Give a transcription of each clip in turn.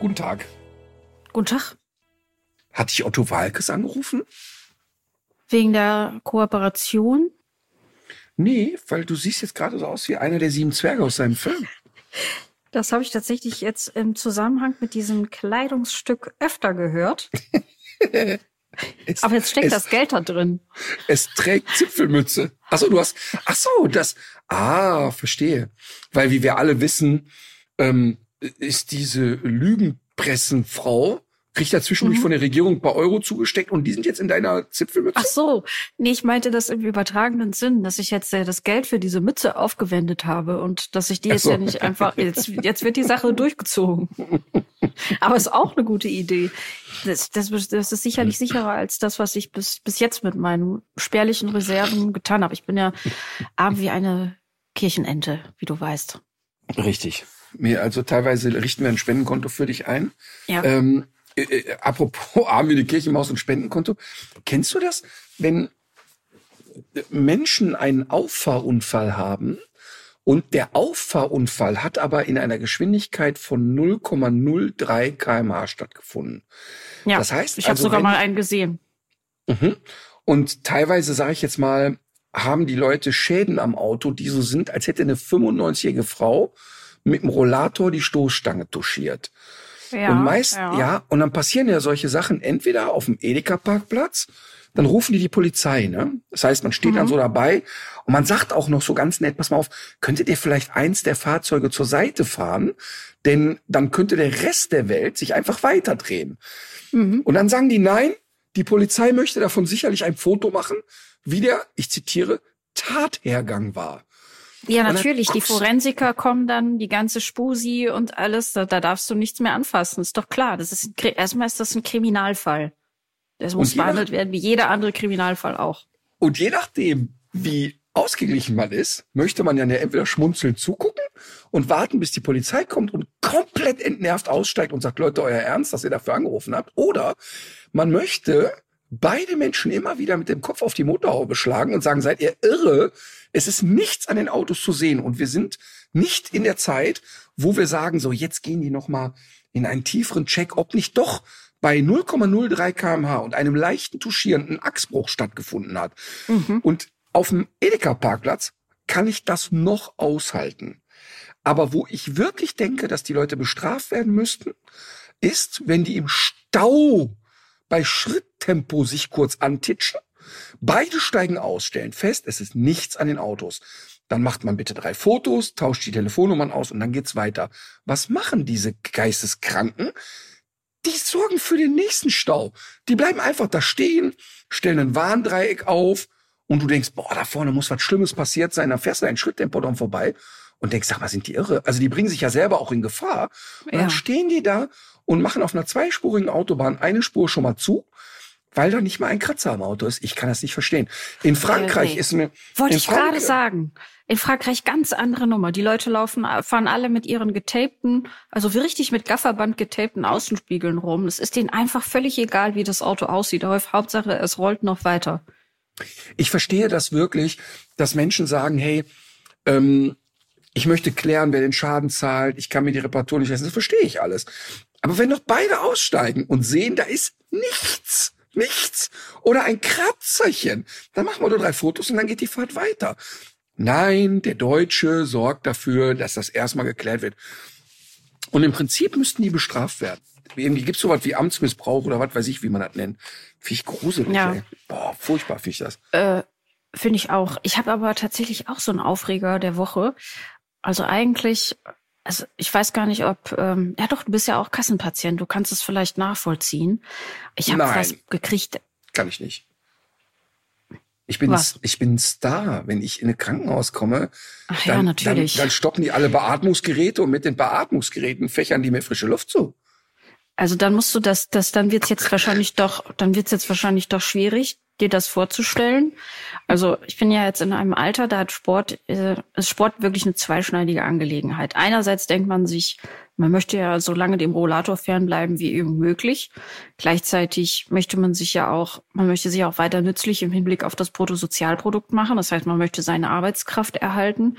Guten Tag. Guten Tag. Hat dich Otto Walkes angerufen? Wegen der Kooperation? Nee, weil du siehst jetzt gerade so aus wie einer der sieben Zwerge aus seinem Film. Das habe ich tatsächlich jetzt im Zusammenhang mit diesem Kleidungsstück öfter gehört. Es, Aber jetzt steckt es, das Geld da drin. Es trägt Zipfelmütze. Ach so, du hast. Ach so, das. Ah, verstehe. Weil wie wir alle wissen, ähm, ist diese Lügenpressenfrau kriegt ja zwischendurch Mhm. von der Regierung ein paar Euro zugesteckt und die sind jetzt in deiner Zipfelmütze. Ach so, nee, ich meinte das im übertragenen Sinn, dass ich jetzt äh, das Geld für diese Mütze aufgewendet habe und dass ich die jetzt so. ja nicht einfach, jetzt, jetzt wird die Sache durchgezogen. Aber ist auch eine gute Idee. Das, das, das ist sicherlich sicherer als das, was ich bis, bis jetzt mit meinen spärlichen Reserven getan habe. Ich bin ja arm wie eine Kirchenente, wie du weißt. Richtig. Mir, also teilweise richten wir ein Spendenkonto für dich ein. Ja. Ähm, äh, äh, apropos arm wie eine Kirchenmaus und Spendenkonto. Kennst du das, wenn Menschen einen Auffahrunfall haben und der Auffahrunfall hat aber in einer Geschwindigkeit von 0,03 kmh stattgefunden? Ja, Das heißt ich habe also, sogar mal einen gesehen. Mhm. Und teilweise sage ich jetzt mal, haben die Leute Schäden am Auto, die so sind, als hätte eine 95-jährige Frau mit dem Rollator die Stoßstange touchiert. Ja, und meist, ja. und dann passieren ja solche Sachen entweder auf dem Edeka-Parkplatz, dann rufen die die Polizei, ne? Das heißt, man steht dann so dabei und man sagt auch noch so ganz nett, pass mal auf, könntet ihr vielleicht eins der Fahrzeuge zur Seite fahren? Denn dann könnte der Rest der Welt sich einfach weiterdrehen. Mhm. Und dann sagen die nein, die Polizei möchte davon sicherlich ein Foto machen, wie der, ich zitiere, Tathergang war. Ja, natürlich. Die Forensiker kommen dann, die ganze Spusi und alles. Da, da darfst du nichts mehr anfassen. Ist doch klar. Das ist ein, erstmal ist das ein Kriminalfall. Das muss behandelt werden wie jeder andere Kriminalfall auch. Und je nachdem, wie ausgeglichen man ist, möchte man ja entweder schmunzelnd zugucken und warten, bis die Polizei kommt und komplett entnervt aussteigt und sagt, Leute, euer Ernst, dass ihr dafür angerufen habt. Oder man möchte beide Menschen immer wieder mit dem Kopf auf die Motorhaube schlagen und sagen, seid ihr irre? Es ist nichts an den Autos zu sehen und wir sind nicht in der Zeit, wo wir sagen, so jetzt gehen die noch mal in einen tieferen Check, ob nicht doch bei 0,03 kmh und einem leichten Touchieren ein Achsbruch stattgefunden hat. Und auf dem Edeka-Parkplatz kann ich das noch aushalten. Aber wo ich wirklich denke, dass die Leute bestraft werden müssten, ist, wenn die im Stau bei Schritttempo sich kurz antitschen. Beide steigen aus, stellen fest, es ist nichts an den Autos. Dann macht man bitte drei Fotos, tauscht die Telefonnummern aus und dann geht's weiter. Was machen diese Geisteskranken? Die sorgen für den nächsten Stau. Die bleiben einfach da stehen, stellen ein Warndreieck auf und du denkst, boah, da vorne muss was Schlimmes passiert sein. Dann fährst du ein Schritttempo dran vorbei und denkst, sag mal, sind die irre? Also die bringen sich ja selber auch in Gefahr. Und dann Ja. stehen die da und machen auf einer zweispurigen Autobahn eine Spur schon mal zu, weil da nicht mal ein Kratzer am Auto ist. Ich kann das nicht verstehen. In Frankreich ist mir... Wollte ich gerade Frankreich- sagen. In Frankreich ganz andere Nummer. Die Leute laufen, fahren alle mit ihren getapten, also wie richtig mit Gafferband getapten Außenspiegeln rum. Es ist denen einfach völlig egal, wie das Auto aussieht. Aber Hauptsache, es rollt noch weiter. Ich verstehe das wirklich, dass Menschen sagen, hey, ähm, ich möchte klären, wer den Schaden zahlt, ich kann mir die Reparatur nicht leisten, das verstehe ich alles. Aber wenn doch beide aussteigen und sehen, da ist nichts, nichts oder ein Kratzerchen, dann machen wir nur drei Fotos und dann geht die Fahrt weiter. Nein, der Deutsche sorgt dafür, dass das erstmal geklärt wird. Und im Prinzip müssten die bestraft werden. Irgendwie gibt's sowas wie Amtsmissbrauch oder was weiß ich, wie man das nennt. Finde ich gruselig, Ja. ey. Boah, furchtbar finde ich das. Äh, Finde ich auch. Ich habe aber tatsächlich auch so einen Aufreger der Woche. Also eigentlich, also ich weiß gar nicht, ob, ähm, ja doch, du bist ja auch Kassenpatient, du kannst es vielleicht nachvollziehen. Ich habe was gekriegt. Kann ich nicht. Ich bin, Was? ich bin Star. Wenn ich in ein Krankenhaus komme, Ach ja, dann, natürlich. Dann, dann stoppen die alle Beatmungsgeräte und mit den Beatmungsgeräten fächern die mir frische Luft zu. Also dann musst du das, das dann wird's jetzt wahrscheinlich doch, dann wird's jetzt wahrscheinlich doch schwierig, dir das vorzustellen. Also ich bin ja jetzt in einem Alter, da hat Sport, äh, ist Sport wirklich eine zweischneidige Angelegenheit. Einerseits denkt man sich, man möchte ja so lange dem Rollator fernbleiben wie irgend möglich. Gleichzeitig möchte man sich ja auch, man möchte sich auch weiter nützlich im Hinblick auf das Bruttosozialprodukt machen. Das heißt, man möchte seine Arbeitskraft erhalten.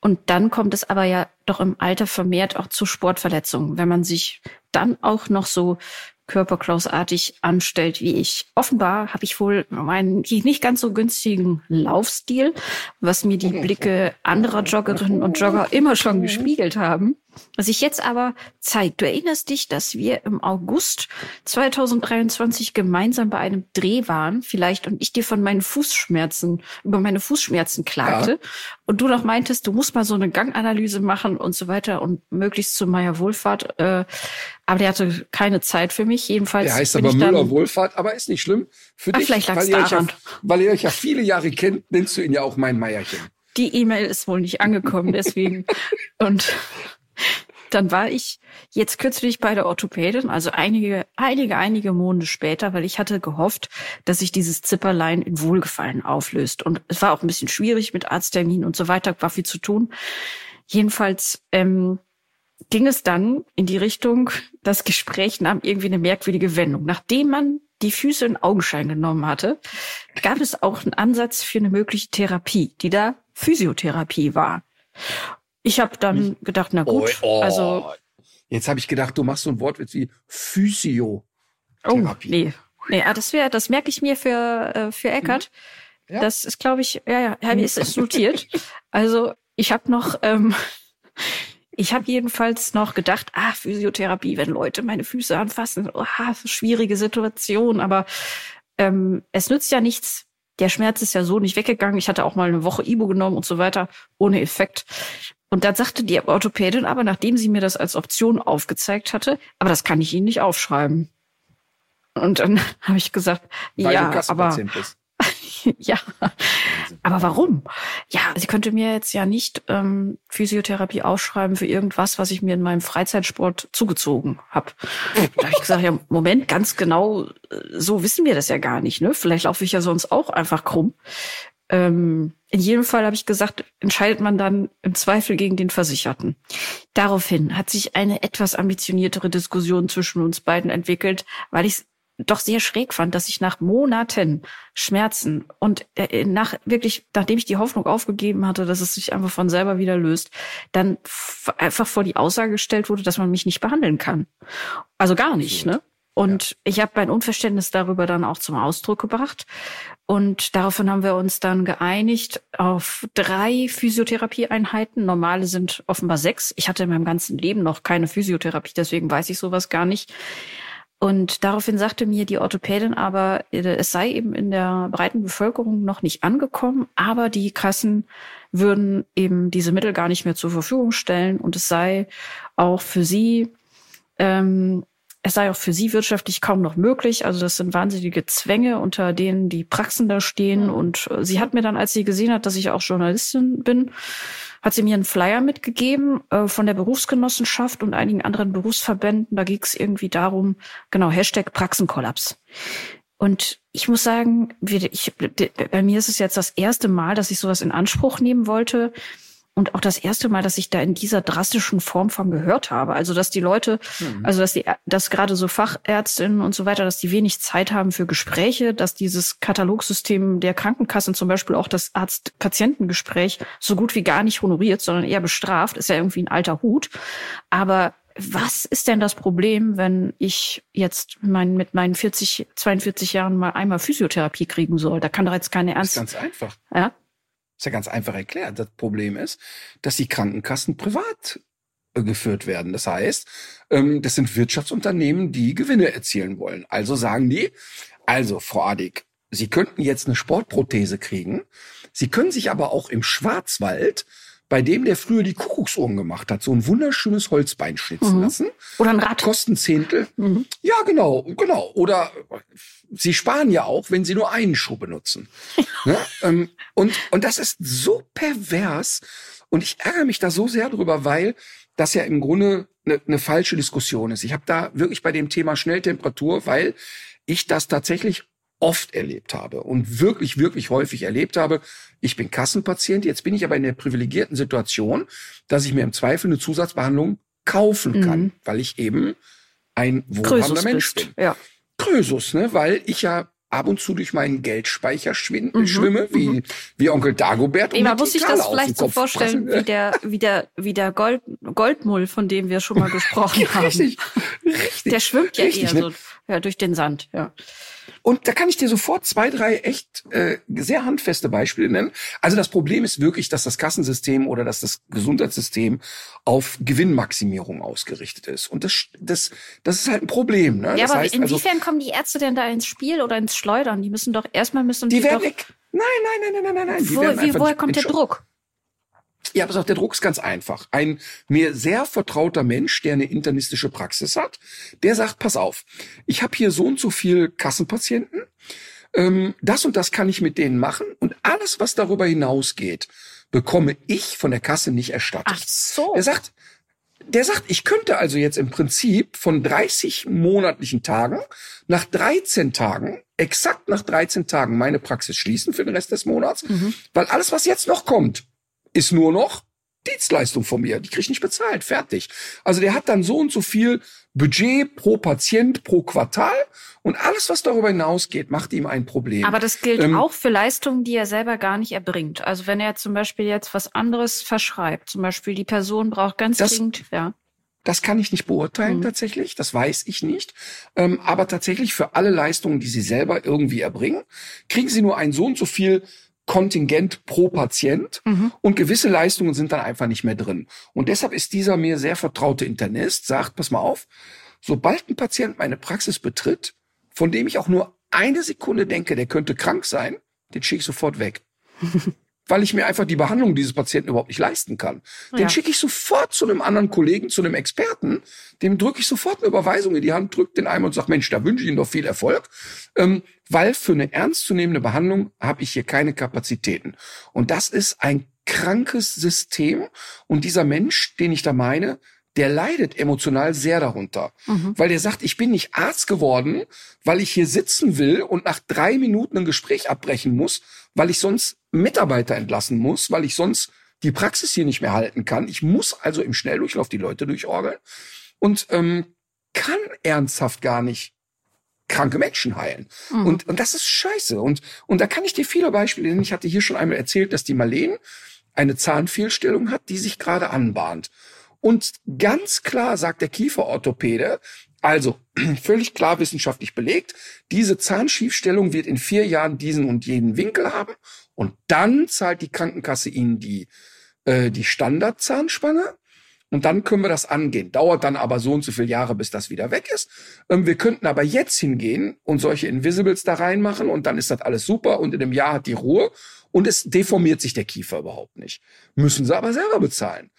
Und dann kommt es aber ja doch im Alter vermehrt auch zu Sportverletzungen, wenn man sich dann auch noch so körperklausartig anstellt wie ich. Offenbar habe ich wohl meinen nicht ganz so günstigen Laufstil, was mir die Blicke anderer Joggerinnen und Jogger immer schon gespiegelt haben. Was sich jetzt aber zeigt. Du erinnerst dich, dass wir im August 2023 gemeinsam bei einem Dreh waren, vielleicht, und ich dir von meinen Fußschmerzen, über meine Fußschmerzen klagte. Ja. Und du noch meintest, du musst mal so eine Ganganalyse machen und so weiter und möglichst zu Meier Wohlfahrt. Äh, aber der hatte keine Zeit für mich. Jedenfalls. Der heißt aber Müller Wohlfahrt, aber ist nicht schlimm. Für Ah, dich, vielleicht lag's weil ihr, ja, weil ihr euch ja viele Jahre kennt, nennst du ihn ja auch mein Meierchen. die E-Mail ist wohl nicht angekommen, deswegen. und dann war ich jetzt kürzlich bei der Orthopädin, also einige, einige, einige Monate später, weil ich hatte gehofft, dass sich dieses Zipperlein in Wohlgefallen auflöst. Und es war auch ein bisschen schwierig mit Arzttermin und so weiter, war viel zu tun. Jedenfalls ähm, ging es dann in die Richtung, das Gespräch nahm irgendwie eine merkwürdige Wendung. Nachdem man die Füße in Augenschein genommen hatte, gab es auch einen Ansatz für eine mögliche Therapie, die da Physiotherapie war. Ich habe dann gedacht, na gut, Oh, oh. also Jetzt habe ich gedacht, du machst so ein Wortwitz wie Physio. oh, nee, nee, ah, das wäre, das merke ich mir für äh, für Eckert. Ja. Das ist, glaube ich, ja, ja, ja, ist, ist notiert. also ich habe noch, ähm, ich habe jedenfalls noch gedacht, ah, Physiotherapie, wenn Leute meine Füße anfassen, oh, schwierige Situation, aber ähm, es nützt ja nichts. Der Schmerz ist ja so nicht weggegangen. Ich hatte auch mal eine Woche Ibo genommen und so weiter, ohne Effekt. Und dann sagte die Orthopädin aber, nachdem sie mir das als Option aufgezeigt hatte, aber das kann ich Ihnen nicht aufschreiben. Und dann habe ich gesagt, Weil ja, aber bist. ja, aber warum? Ja, sie könnte mir jetzt ja nicht ähm, Physiotherapie aufschreiben für irgendwas, was ich mir in meinem Freizeitsport zugezogen habe. Da habe ich gesagt, ja, Moment, ganz genau, äh, so wissen wir das ja gar nicht. Ne? Vielleicht laufe ich ja sonst auch einfach krumm. Ähm, in jedem Fall habe ich gesagt, entscheidet man dann im Zweifel gegen den Versicherten. Daraufhin hat sich eine etwas ambitioniertere Diskussion zwischen uns beiden entwickelt, weil ich es doch sehr schräg fand, dass ich nach Monaten Schmerzen und äh, nach wirklich, nachdem ich die Hoffnung aufgegeben hatte, dass es sich einfach von selber wieder löst, dann einfach vor die Aussage gestellt wurde, dass man mich nicht behandeln kann. Also gar nicht, ne? Und ich habe mein Unverständnis darüber dann auch zum Ausdruck gebracht. Und daraufhin haben wir uns dann geeinigt auf drei Physiotherapieeinheiten. Normale sind offenbar sechs. Ich hatte in meinem ganzen Leben noch keine Physiotherapie, deswegen weiß ich sowas gar nicht. Und daraufhin sagte mir die Orthopädin aber, äh, es sei eben in der breiten Bevölkerung noch nicht angekommen, aber die Kassen würden eben diese Mittel gar nicht mehr zur Verfügung stellen. Und es sei auch für sie, ähm, es sei auch für sie wirtschaftlich kaum noch möglich. Also das sind wahnsinnige Zwänge, unter denen die Praxen da stehen. Und äh, sie hat mir dann, als sie gesehen hat, dass ich auch Journalistin bin, hat sie mir einen Flyer mitgegeben äh, von der Berufsgenossenschaft und einigen anderen Berufsverbänden. Da ging es irgendwie darum, genau, Hashtag Praxenkollaps. Und ich muss sagen, ich, bei mir ist es jetzt das erste Mal, dass ich sowas in Anspruch nehmen wollte. Und auch das erste Mal, dass ich da in dieser drastischen Form von gehört habe. Also, dass die Leute, also, dass die, dass gerade so Fachärztinnen und so weiter, dass die wenig Zeit haben für Gespräche, dass dieses Katalogsystem der Krankenkassen zum Beispiel auch das Arzt-Patientengespräch so gut wie gar nicht honoriert, sondern eher bestraft, ist ja irgendwie ein alter Hut. Aber was ist denn das Problem, wenn ich jetzt mein, mit meinen 40, 42 Jahren mal einmal Physiotherapie kriegen soll? Da kann doch jetzt keine Das ist ernst, ganz einfach. ja? Ist ja ganz einfach erklärt. Das Problem ist, dass die Krankenkassen privat äh, geführt werden. Das heißt, ähm, das sind Wirtschaftsunternehmen, die Gewinne erzielen wollen. Also sagen die, also Frau Adig, Sie könnten jetzt eine Sportprothese kriegen. Sie können sich aber auch im Schwarzwald bei dem, der früher die Kuckucksuhren gemacht hat, so ein wunderschönes Holzbein schnitzen lassen. Oder ein Rad. Kosten Zehntel. Ja, genau, genau. Oder sie sparen ja auch, wenn sie nur einen Schuh benutzen. ne? ähm, und, und das ist so pervers. Und ich ärgere mich da so sehr drüber, weil das ja im Grunde eine, eine falsche Diskussion ist. Ich habe da wirklich bei dem Thema Schnelltemperatur, weil ich das tatsächlich oft erlebt habe und wirklich, wirklich häufig erlebt habe. Ich bin Kassenpatient, jetzt bin ich aber in der privilegierten Situation, dass ich mir im Zweifel eine Zusatzbehandlung kaufen kann, weil ich eben ein wohlhabender Mensch bist. bin. Ja. Krösus, ne? weil ich ja ab und zu durch meinen Geldspeicher Mhm, schwimme, wie, wie Onkel Dagobert. und Eva, muss ich das vielleicht so vorstellen, wie der, wie der, wie der Gold, Goldmull, von dem wir schon mal gesprochen haben. Richtig, richtig. Der schwimmt ja Richtig, eher ne? so ja, durch den Sand, ja. Und da kann ich dir sofort zwei, drei echt äh, sehr handfeste Beispiele nennen. Also das Problem ist wirklich, dass das Kassensystem oder dass das Gesundheitssystem auf Gewinnmaximierung ausgerichtet ist. Und das, das, das ist halt ein Problem. Ne? Ja, das aber heißt also, inwiefern kommen die Ärzte denn da ins Spiel oder ins Schleudern? Die müssen doch erstmal müssen die werden doch, weg. Nein, nein, nein, nein, nein, nein. Die wo, wie, woher kommt der Druck? Ja, pass auf, der Druck ist ganz einfach. Ein mir sehr vertrauter Mensch, der eine internistische Praxis hat, der sagt, pass auf, ich habe hier so und so viel Kassenpatienten, ähm, das und das kann ich mit denen machen und alles, was darüber hinausgeht, bekomme ich von der Kasse nicht erstattet. Ach so. Er sagt, der sagt, ich könnte also jetzt im Prinzip von 30 monatlichen Tagen nach 13 Tagen, exakt nach 13 Tagen meine Praxis schließen für den Rest des Monats, weil alles, was jetzt noch kommt, ist nur noch Dienstleistung von mir. Die krieg ich nicht bezahlt. Fertig. Also der hat dann so und so viel Budget pro Patient pro Quartal und alles, was darüber hinausgeht, macht ihm ein Problem. Aber das gilt Ähm, auch für Leistungen, die er selber gar nicht erbringt. Also wenn er zum Beispiel jetzt was anderes verschreibt, zum Beispiel die Person braucht ganz Das- dringend, ja. Das kann ich nicht beurteilen tatsächlich, das weiß ich nicht. Ähm, aber tatsächlich für alle Leistungen, die Sie selber irgendwie erbringen, kriegen Sie nur ein so und so viel Kontingent pro Patient und gewisse Leistungen sind dann einfach nicht mehr drin. Und deshalb ist dieser mir sehr vertraute Internist, sagt, pass mal auf, sobald ein Patient meine Praxis betritt, von dem ich auch nur eine Sekunde denke, der könnte krank sein, den schicke ich sofort weg. Weil ich mir einfach die Behandlung dieses Patienten überhaupt nicht leisten kann. Den Ja. schicke ich sofort zu einem anderen Kollegen, zu einem Experten, dem drücke ich sofort eine Überweisung in die Hand, drücke den einmal und sage, Mensch, da wünsche ich Ihnen doch viel Erfolg. Ähm, weil für eine ernstzunehmende Behandlung habe ich hier keine Kapazitäten. Und das ist ein krankes System. Und dieser Mensch, den ich da meine, der leidet emotional sehr darunter. Weil der sagt, ich bin nicht Arzt geworden, weil ich hier sitzen will und nach drei Minuten ein Gespräch abbrechen muss, weil ich sonst Mitarbeiter entlassen muss, weil ich sonst die Praxis hier nicht mehr halten kann. Ich muss also im Schnelldurchlauf die Leute durchorgeln und ähm, kann ernsthaft gar nicht kranke Menschen heilen. Und, und das ist scheiße. Und, und da kann ich dir viele Beispiele nennen. Ich hatte hier schon einmal erzählt, dass die Marleen eine Zahnfehlstellung hat, die sich gerade anbahnt. Und ganz klar sagt der Kieferorthopäde, also völlig klar wissenschaftlich belegt, diese Zahnschiefstellung wird in vier Jahren diesen und jenen Winkel haben. Und dann zahlt die Krankenkasse Ihnen die, äh, die Standardzahnspanne und dann können wir das angehen. Dauert dann aber so und so viele Jahre, bis das wieder weg ist. Ähm, wir könnten aber jetzt hingehen und solche Invisibles da reinmachen und dann ist das alles super und in einem Jahr hat die Ruhe und es deformiert sich der Kiefer überhaupt nicht. Müssen sie aber selber bezahlen.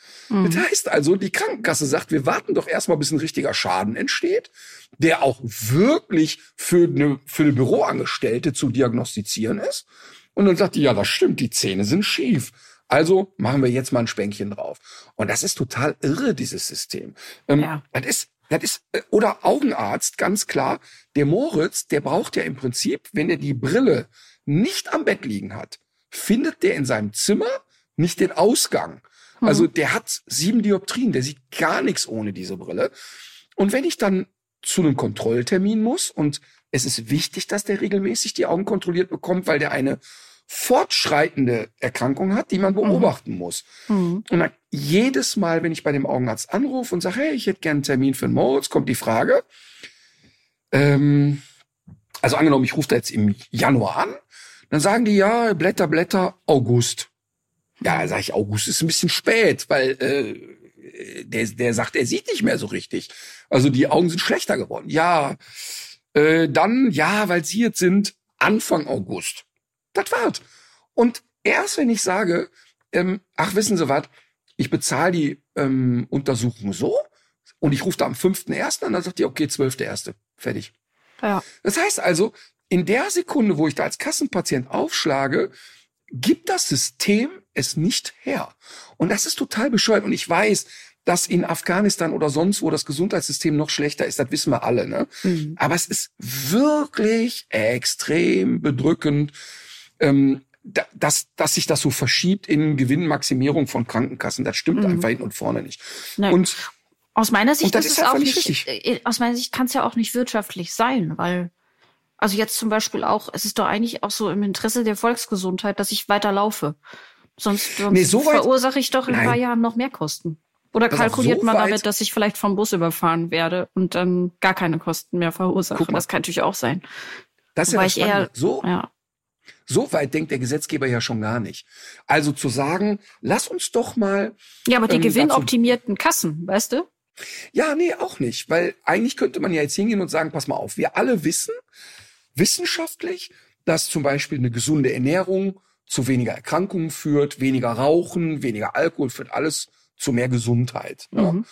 Das heißt also, die Krankenkasse sagt, wir warten doch erstmal, bis ein richtiger Schaden entsteht, der auch wirklich für eine, für eine Büroangestellte zu diagnostizieren ist. Und dann sagt die, ja, das stimmt, die Zähne sind schief. Also machen wir jetzt mal ein Spänkchen drauf. Und das ist total irre, dieses System. Ähm, Ja. Das ist, das ist, äh, oder Augenarzt, ganz klar. Der Moritz, der braucht ja im Prinzip, wenn er die Brille nicht am Bett liegen hat, findet der in seinem Zimmer nicht den Ausgang. Also der hat sieben Dioptrien, der sieht gar nichts ohne diese Brille. Und wenn ich dann zu einem Kontrolltermin muss und es ist wichtig, dass der regelmäßig die Augen kontrolliert bekommt, weil der eine fortschreitende Erkrankung hat, die man beobachten muss. Und dann jedes Mal, wenn ich bei dem Augenarzt anrufe und sage, hey, ich hätte gerne einen Termin für einen Moritz, kommt die Frage, ähm, also angenommen, ich rufe da jetzt im Januar an, dann sagen die, ja, Blätter, Blätter, August. Ja, sage ich, August ist ein bisschen spät, weil äh, der, der sagt, er sieht nicht mehr so richtig. Also die Augen sind schlechter geworden. Ja, äh, dann, ja, weil sie jetzt sind Anfang August. Das war's. Und erst wenn ich sage, ähm, ach, wissen Sie was, ich bezahle die ähm, Untersuchung so und ich rufe da am 5.1. an, dann sagt die, okay, 12.1. Fertig. Ja. Das heißt also, in der Sekunde, wo ich da als Kassenpatient aufschlage, gibt das System es nicht her. Und das ist total bescheuert. Und ich weiß, dass in Afghanistan oder sonst wo das Gesundheitssystem noch schlechter ist, das wissen wir alle. Ne? Mhm. Aber es ist wirklich extrem bedrückend, ähm, da- dass, dass sich das so verschiebt in Gewinnmaximierung von Krankenkassen. Das stimmt Mhm. einfach hinten und vorne nicht. Nein. Und Aus meiner Sicht das ist es einfach auch nicht nicht, äh, aus meiner Sicht kann es ja auch nicht wirtschaftlich sein, weil, also jetzt zum Beispiel auch, es ist doch eigentlich auch so im Interesse der Volksgesundheit, dass ich weiter laufe. Sonst, sonst Nee, so verursache ich doch in ein paar Jahren noch mehr Kosten. Oder kalkuliert so man damit, dass ich vielleicht vom Bus überfahren werde und dann gar keine Kosten mehr verursache? Das kann natürlich auch sein. das ist ja das ich eher. So, ja, so weit denkt der Gesetzgeber ja schon gar nicht. Also zu sagen, lass uns doch mal ja, aber die Ähm, gewinnoptimierten Kassen, weißt du? Ja, nee, auch nicht. Weil eigentlich könnte man ja jetzt hingehen und sagen, pass mal auf, wir alle wissen wissenschaftlich, dass zum Beispiel eine gesunde Ernährung zu weniger Erkrankungen führt, weniger Rauchen, weniger Alkohol führt alles zu mehr Gesundheit. Ja. Mhm.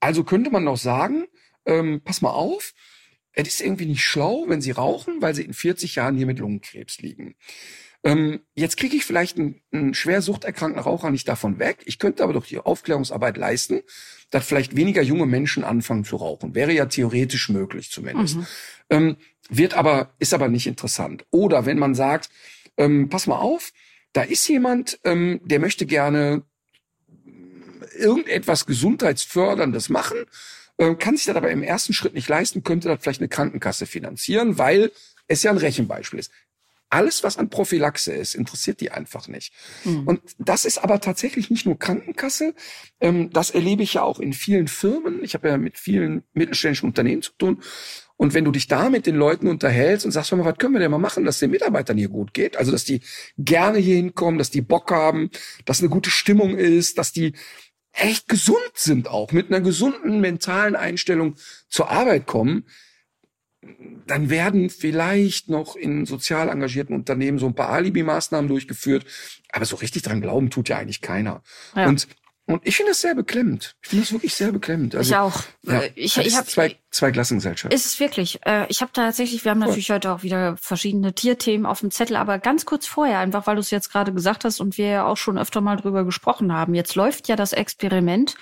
Also könnte man doch sagen, ähm, pass mal auf, es ist irgendwie nicht schlau, wenn sie rauchen, weil sie in 40 Jahren hier mit Lungenkrebs liegen. Ähm, jetzt kriege ich vielleicht einen, einen schwer suchterkrankten Raucher nicht davon weg. Ich könnte aber doch die Aufklärungsarbeit leisten, dass vielleicht weniger junge Menschen anfangen zu rauchen. Wäre ja theoretisch möglich zumindest. Mhm. Ähm, wird aber, ist aber nicht interessant. Oder wenn man sagt, ähm, pass mal auf, da ist jemand, ähm, der möchte gerne irgendetwas Gesundheitsförderndes machen, kann sich das aber im ersten Schritt nicht leisten, könnte das vielleicht eine Krankenkasse finanzieren, weil es ja ein Rechenbeispiel ist. Alles, was an Prophylaxe ist, interessiert die einfach nicht. Mhm. Und das ist aber tatsächlich nicht nur Krankenkasse. Ähm, das erlebe ich ja auch in vielen Firmen. Ich habe ja mit vielen mittelständischen Unternehmen zu tun. Und wenn du dich da mit den Leuten unterhältst und sagst, mal, was können wir denn mal machen, dass den Mitarbeitern hier gut geht? Also, dass die gerne hier hinkommen, dass die Bock haben, dass eine gute Stimmung ist, dass die echt gesund sind auch, mit einer gesunden mentalen Einstellung zur Arbeit kommen, dann werden vielleicht noch in sozial engagierten Unternehmen so ein paar Alibi-Maßnahmen durchgeführt, aber so richtig dran glauben tut ja eigentlich keiner. Ja. Und, und ich finde das sehr beklemmend. Ich finde das wirklich sehr beklemmend. Also, ich auch. Ja, Äh, ich ich habe zwei, zwei Klassengesellschaft. Ist es wirklich. Äh, ich habe tatsächlich, wir haben natürlich heute auch wieder verschiedene Tierthemen auf dem Zettel, aber ganz kurz vorher, einfach weil du es jetzt gerade gesagt hast und wir ja auch schon öfter mal drüber gesprochen haben. Jetzt läuft ja das Experiment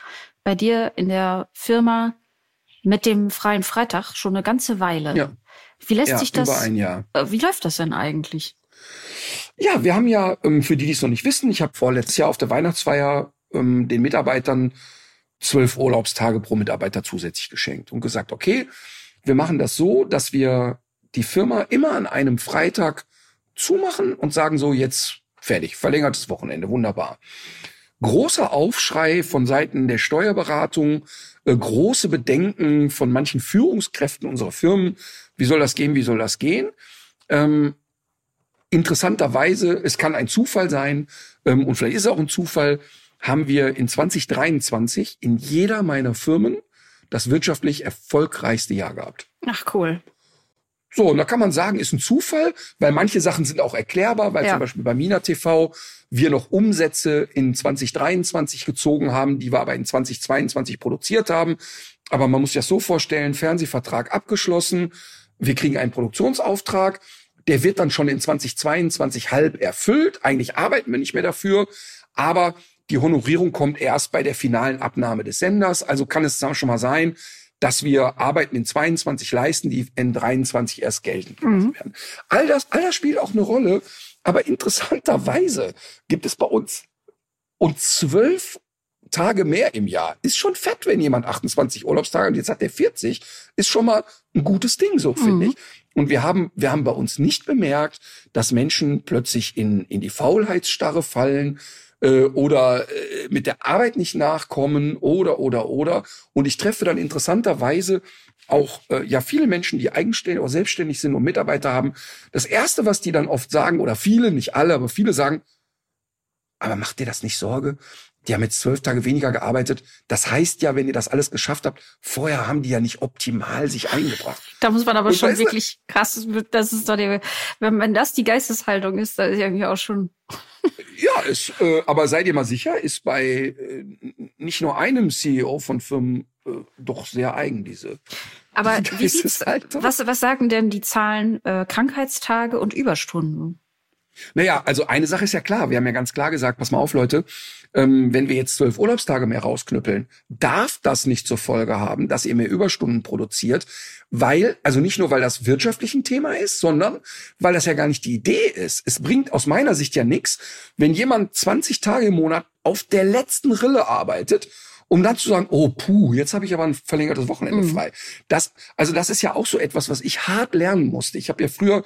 bei dir in der Firma mit dem freien Freitag schon eine ganze Weile. Ja. Wie lässt ja, sich das, über ein Jahr. äh, wie läuft das denn eigentlich? Ja, wir haben ja, ähm, für die, die es noch nicht wissen, ich habe vorletztes Jahr auf der Weihnachtsfeier ähm, den Mitarbeitern zwölf Urlaubstage pro Mitarbeiter zusätzlich geschenkt und gesagt, okay, wir machen das so, dass wir die Firma immer an einem Freitag zumachen und sagen so, jetzt fertig, verlängertes Wochenende, wunderbar. Großer Aufschrei von Seiten der Steuerberatung, äh, große Bedenken von manchen Führungskräften unserer Firmen. Wie soll das gehen? Wie soll das gehen? Ähm, interessanterweise, es kann ein Zufall sein, ähm, und vielleicht ist es auch ein Zufall, haben wir in 2023 in jeder meiner Firmen das wirtschaftlich erfolgreichste Jahr gehabt. Ach cool. So, und da kann man sagen, ist ein Zufall, weil manche Sachen sind auch erklärbar, weil Ja. zum Beispiel bei Mina TV wir noch Umsätze in 2023 gezogen haben, die wir aber in 2022 produziert haben. Aber man muss sich das so vorstellen, Fernsehvertrag abgeschlossen, wir kriegen einen Produktionsauftrag, der wird dann schon in 2022 halb erfüllt. Eigentlich arbeiten wir nicht mehr dafür, aber die Honorierung kommt erst bei der finalen Abnahme des Senders. Also kann es schon mal sein, dass wir Arbeiten in 22 leisten, die in 23 erst geltend gemacht werden. All das, all das spielt auch eine Rolle. Aber interessanterweise gibt es bei uns und zwölf Tage mehr im Jahr. Ist schon fett, wenn jemand 28 Urlaubstage und jetzt hat der 40, ist schon mal ein gutes Ding, so finde Mhm. ich. Und wir haben, wir haben bei uns nicht bemerkt, dass Menschen plötzlich in, in die Faulheitsstarre fallen, äh, oder äh, mit der Arbeit nicht nachkommen oder oder oder und ich treffe dann interessanterweise auch äh, ja viele Menschen, die eigenständig oder selbstständig sind und Mitarbeiter haben. Das erste, was die dann oft sagen oder viele, nicht alle, aber viele sagen, aber macht dir das nicht Sorge? Die haben jetzt zwölf Tage weniger gearbeitet. Das heißt ja, wenn ihr das alles geschafft habt, vorher haben die ja nicht optimal sich eingebracht. Da muss man aber Und schon weißt du- wirklich krass, das ist doch der, wenn, wenn das die Geisteshaltung ist, da ist irgendwie auch schon. Ja, ist, äh, aber seid ihr mal sicher, ist bei äh, nicht nur einem CEO von Firmen äh, doch sehr eigen, diese. Aber Die wie sieht's, was, was sagen denn die Zahlen äh, Krankheitstage und Überstunden? Naja, also eine Sache ist ja klar. Wir haben ja ganz klar gesagt, pass mal auf, Leute, ähm, wenn wir jetzt zwölf Urlaubstage mehr rausknüppeln, darf das nicht zur Folge haben, dass ihr mehr Überstunden produziert, weil, also nicht nur, weil das wirtschaftlich ein Thema ist, sondern weil das ja gar nicht die Idee ist. Es bringt aus meiner Sicht ja nichts, wenn jemand 20 Tage im Monat auf der letzten Rille arbeitet, um dann zu sagen, oh puh, jetzt habe ich aber ein verlängertes Wochenende Mhm. frei. Das, also das ist ja auch so etwas, was ich hart lernen musste. Ich habe ja früher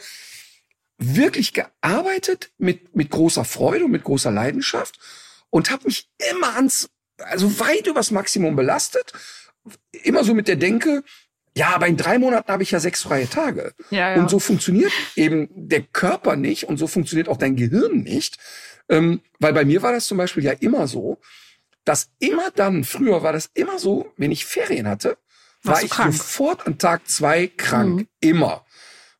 wirklich gearbeitet mit, mit großer Freude und mit großer Leidenschaft und habe mich immer ans, also weit übers Maximum belastet. Immer so mit der Denke, ja, aber in drei Monaten habe ich ja sechs freie Tage. Ja, Und so funktioniert eben der Körper nicht und so funktioniert auch dein Gehirn nicht. Ähm, weil bei mir war das zum Beispiel ja immer so, dass immer dann, früher war das immer so, wenn ich Ferien hatte, war Warst ich krank? sofort an Tag zwei krank. Mhm. Immer.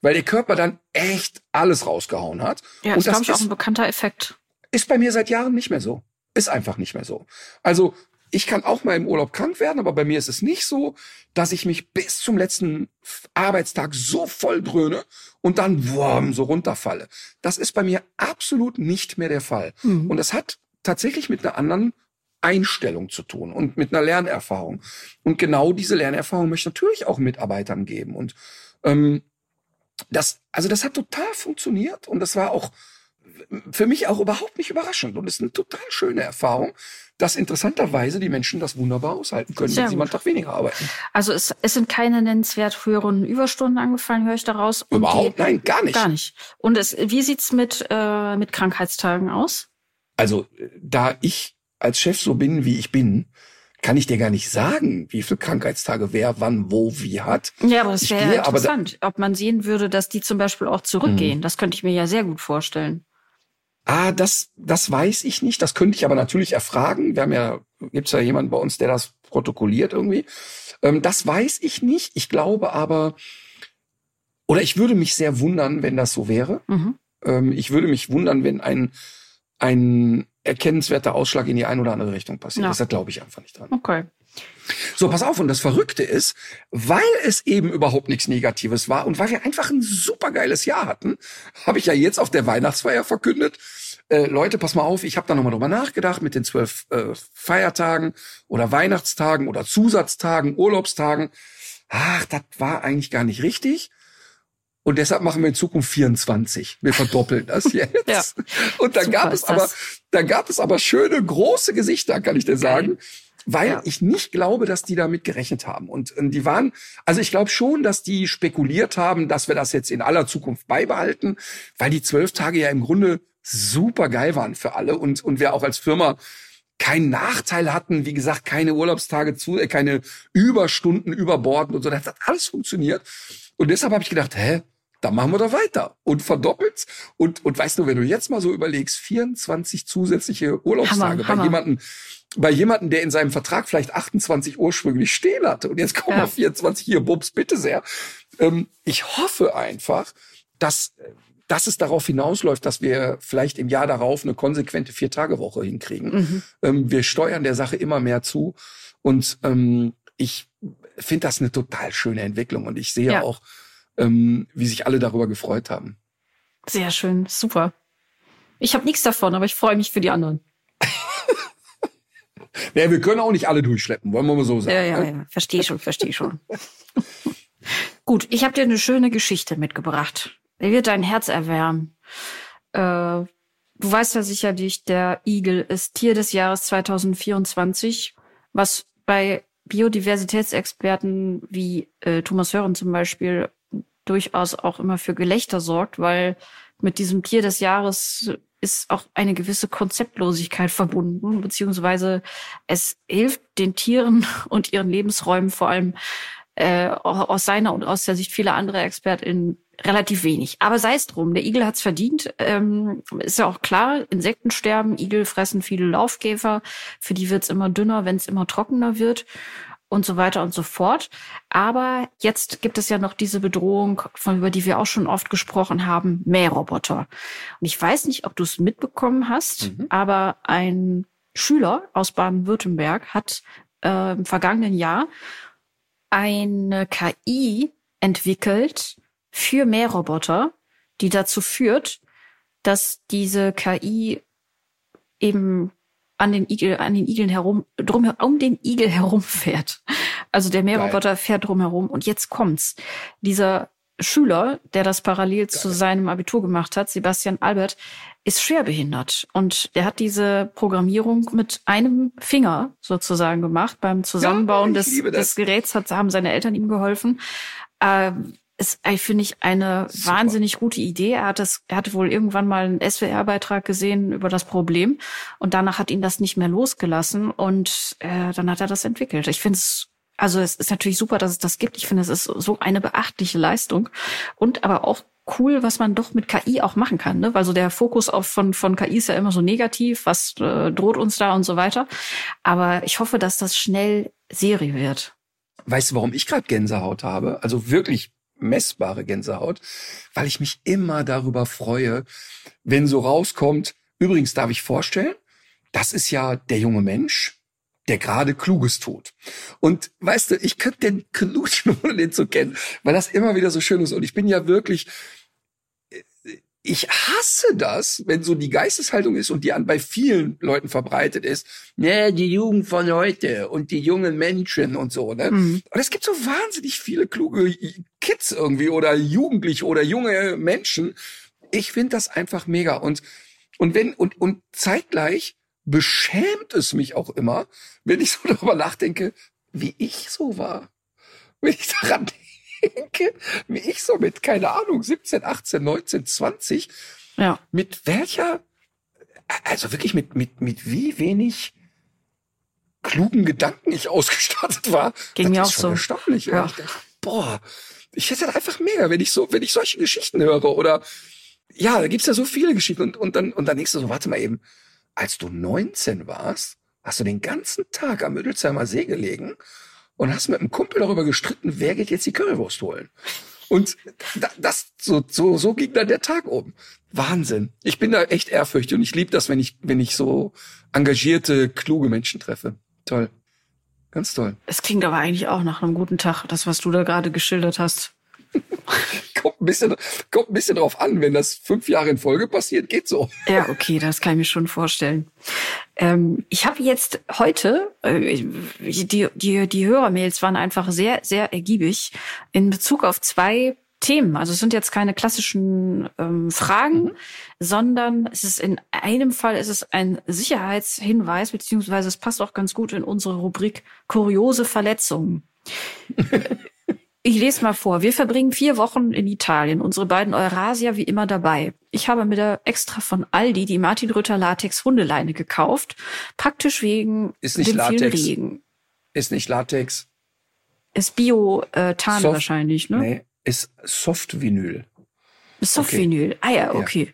Weil der Körper dann echt alles rausgehauen hat. Ja, und ist, glaube das ich, auch ein bekannter Effekt. ist bei mir seit Jahren nicht mehr so. Ist einfach nicht mehr so. Also ich kann auch mal im Urlaub krank werden, aber bei mir ist es nicht so, dass ich mich bis zum letzten Arbeitstag so voll dröhne und dann wurm, so runterfalle. Das ist bei mir absolut nicht mehr der Fall. Mhm. Und das hat tatsächlich mit einer anderen Einstellung zu tun und mit einer Lernerfahrung. Und genau diese Lernerfahrung möchte ich natürlich auch Mitarbeitern geben. Und ähm, das, also das hat total funktioniert und das war auch für mich auch überhaupt nicht überraschend und ist eine total schöne Erfahrung, dass interessanterweise die Menschen das wunderbar aushalten können, Sehr wenn sie mal einen Tag weniger arbeiten. Also es, es sind keine nennenswert höheren Überstunden angefallen, höre ich daraus. Und Überhaupt, die, nein, gar nicht. Gar nicht. Und es, wie sieht's mit, äh, mit Krankheitstagen aus? Also, da ich als Chef so bin, wie ich bin, kann ich dir gar nicht sagen, wie viele Krankheitstage wer wann wo wie hat. Ja, aber das wäre aber da- interessant, ob man sehen würde, dass die zum Beispiel auch zurückgehen. Mhm. Das könnte ich mir ja sehr gut vorstellen. Ah, das, das weiß ich nicht. Das könnte ich aber natürlich erfragen. Wir haben ja, gibt's ja jemanden bei uns, der das protokolliert irgendwie. Ähm, das weiß ich nicht. Ich glaube aber, oder ich würde mich sehr wundern, wenn das so wäre. Mhm. Ähm, ich würde mich wundern, wenn ein, ein erkennenswerter Ausschlag in die eine oder andere Richtung passiert. Ja. Deshalb glaube ich einfach nicht dran. Okay. So, pass auf. Und das Verrückte ist, weil es eben überhaupt nichts Negatives war und weil wir einfach ein supergeiles Jahr hatten, habe ich ja jetzt auf der Weihnachtsfeier verkündet, äh, Leute, pass mal auf, ich habe da nochmal drüber nachgedacht mit den zwölf äh, Feiertagen oder Weihnachtstagen oder Zusatztagen, Urlaubstagen. Ach, das war eigentlich gar nicht richtig. Und deshalb machen wir in Zukunft 24. Wir verdoppeln das jetzt. Ja. Und da Super gab es aber, das. da gab es aber schöne große Gesichter, kann ich dir sagen, weil Ja. ich nicht glaube, dass die damit gerechnet haben. Und, äh, die waren, also ich glaube schon, dass die spekuliert haben, dass wir das jetzt in aller Zukunft beibehalten, weil die zwölf Tage ja im Grunde super geil waren für alle und, und wir auch als Firma keinen Nachteil hatten, wie gesagt, keine Urlaubstage zu, äh, keine Überstunden überborden und so. Das hat alles funktioniert. Und deshalb habe ich gedacht, hä, dann machen wir doch weiter und verdoppelt's. Und, und weißt du, wenn du jetzt mal so überlegst, 24 zusätzliche Urlaubstage Hammer, Hammer. bei jemanden, bei jemanden, der in seinem Vertrag vielleicht 28 ursprünglich stehen hatte und jetzt kommen Ja. auf 24 hier, Bums, bitte sehr. Ähm, ich hoffe einfach, dass, dass es darauf hinausläuft, dass wir vielleicht im Jahr darauf eine konsequente Vier-Tage-Woche hinkriegen. Mhm. Ähm, wir steuern der Sache immer mehr zu und ähm, ich finde das eine total schöne Entwicklung und ich sehe Ja. auch, ähm, wie sich alle darüber gefreut haben. Sehr schön, super. Ich habe nichts davon, aber ich freue mich für die anderen. Ja, wir können auch nicht alle durchschleppen, wollen wir mal so sagen. Ja, ja, ne? ja. Verstehe schon, verstehe schon. Gut, ich habe dir eine schöne Geschichte mitgebracht. Die wird dein Herz erwärmen. Äh, du weißt ja sicherlich, der Igel ist Tier des Jahres 2024, was bei Biodiversitätsexperten wie äh, Thomas Hören zum Beispiel durchaus auch immer für Gelächter sorgt, weil mit diesem Tier des Jahres ist auch eine gewisse Konzeptlosigkeit verbunden, beziehungsweise es hilft den Tieren und ihren Lebensräumen vor allem äh, aus seiner und aus der Sicht vieler anderer ExpertInnen relativ wenig. Aber sei es drum, der Igel hat's verdient. Ähm, ist ja auch klar, Insekten sterben, Igel fressen viele Laufkäfer, für die wird's immer dünner, wenn es immer trockener wird und so weiter und so fort. Aber jetzt gibt es ja noch diese Bedrohung, von über die wir auch schon oft gesprochen haben, Mähroboter. Und ich weiß nicht, ob du es mitbekommen hast, mhm. aber ein Schüler aus Baden-Württemberg hat äh, im vergangenen Jahr eine KI entwickelt für Mähroboter, die dazu führt, dass diese KI eben an den Igel, an den Igeln herum, drum, um den Igel herumfährt. Also der Mähroboter fährt drumherum. Und jetzt kommt's. Dieser Schüler, der das parallel Geil. zu seinem Abitur gemacht hat, Sebastian Albert, ist schwerbehindert. Und der hat diese Programmierung mit einem Finger sozusagen gemacht. Beim Zusammenbauen ja, des, des Geräts hat, haben seine Eltern ihm geholfen. Ähm, ist, finde ich, eine Super. wahnsinnig gute Idee. Er hat das, er hatte wohl irgendwann mal einen SWR-Beitrag gesehen über das Problem und danach hat ihn das nicht mehr losgelassen und äh, dann hat er das entwickelt. Ich finde es, also es ist natürlich super, dass es das gibt. Ich finde, es ist so eine beachtliche Leistung und aber auch cool, was man doch mit KI auch machen kann, ne? Weil so der Fokus auf von von KI ist ja immer so negativ, was äh, droht uns da und so weiter. Aber ich hoffe, dass das schnell Serie wird. Weißt du, warum ich gerade Gänsehaut habe? Also wirklich messbare Gänsehaut, weil ich mich immer darüber freue, wenn so rauskommt, übrigens darf ich vorstellen, das ist ja der junge Mensch, der gerade Kluges tut. Und weißt du, ich könnte den knutschen, ohne den zu kennen, weil das immer wieder so schön ist. Und ich bin ja wirklich, ich hasse das, wenn so die Geisteshaltung ist und die an bei vielen Leuten verbreitet ist. Ne, die Jugend von heute und die jungen Menschen und so, ne? Mhm. Und es gibt so wahnsinnig viele kluge Kids irgendwie oder Jugendliche oder junge Menschen. Ich finde das einfach mega und und wenn und und zeitgleich beschämt es mich auch immer, wenn ich so darüber nachdenke, wie ich so war. Wenn ich daran denke, wie ich so mit, keine Ahnung, 17, 18, 19, 20, ja. mit welcher, also wirklich mit, mit, mit wie wenig klugen Gedanken ich ausgestattet war. Ging mir auch so. erstaunlich. Ja. Ich dachte, boah, ich hätte einfach mega, wenn ich so, wenn ich solche Geschichten höre oder, ja, da gibt's ja so viele Geschichten und, und dann, und dann denkst du so, warte mal eben, als du 19 warst, hast du den ganzen Tag am Müttelsheimer See gelegen und hast mit einem Kumpel darüber gestritten, wer geht jetzt die Currywurst holen. Und das, so, so, so ging dann der Tag um. Wahnsinn. Ich bin da echt ehrfürchtig und ich liebe das, wenn ich, wenn ich so engagierte, kluge Menschen treffe. Toll. Ganz toll. Es klingt aber eigentlich auch nach einem guten Tag, das, was du da gerade geschildert hast. kommt, ein bisschen, kommt ein bisschen drauf an, wenn das fünf Jahre in Folge passiert, geht so. Ja, okay, das kann ich mir schon vorstellen. Ähm, ich habe jetzt heute, äh, die, die, die Hörermails waren einfach sehr, sehr ergiebig in Bezug auf zwei Themen. Also es sind jetzt keine klassischen ähm, Fragen, mhm. sondern es ist in einem Fall ist es ein Sicherheitshinweis, beziehungsweise es passt auch ganz gut in unsere Rubrik kuriose Verletzungen. Ich lese mal vor. Wir verbringen vier Wochen in Italien. Unsere beiden Eurasier wie immer dabei. Ich habe mir da extra von Aldi die Martin Rütter Latex Hundeleine gekauft. Praktisch wegen Ist nicht dem Latex. vielen Regen. Ist nicht Latex. Ist Bio-Tarn Soft- wahrscheinlich, ne? Nee, ist Soft-Vinyl. Softvinyl. Ah ja, okay.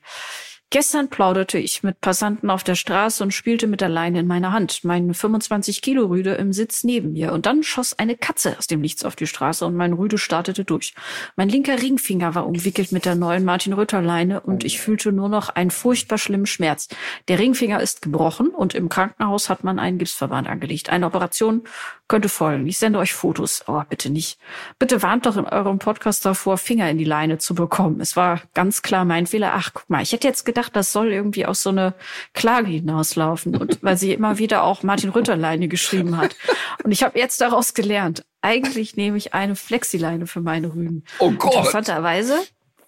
Gestern plauderte ich mit Passanten auf der Straße und spielte mit der Leine in meiner Hand, meine 25 Kilo Rüde im Sitz neben mir. Und dann schoss eine Katze aus dem Nichts auf die Straße und mein Rüde startete durch. Mein linker Ringfinger war umwickelt mit der neuen Martin Rütter Leine und ich fühlte nur noch einen furchtbar schlimmen Schmerz. Der Ringfinger ist gebrochen und im Krankenhaus hat man einen Gipsverband angelegt. Eine Operation könnte folgen. Ich sende euch Fotos. Oh, bitte nicht. Bitte warnt doch in eurem Podcast davor, Finger in die Leine zu bekommen. Es war ganz klar mein Fehler. Ach, guck mal, ich hätte jetzt gedacht, das soll irgendwie aus so eine Klage hinauslaufen. Und weil sie immer wieder auch Martin Rütterleine geschrieben hat. Und ich habe jetzt daraus gelernt, eigentlich nehme ich eine Flexileine für meine Rüden. Oh Gott. Interessanterweise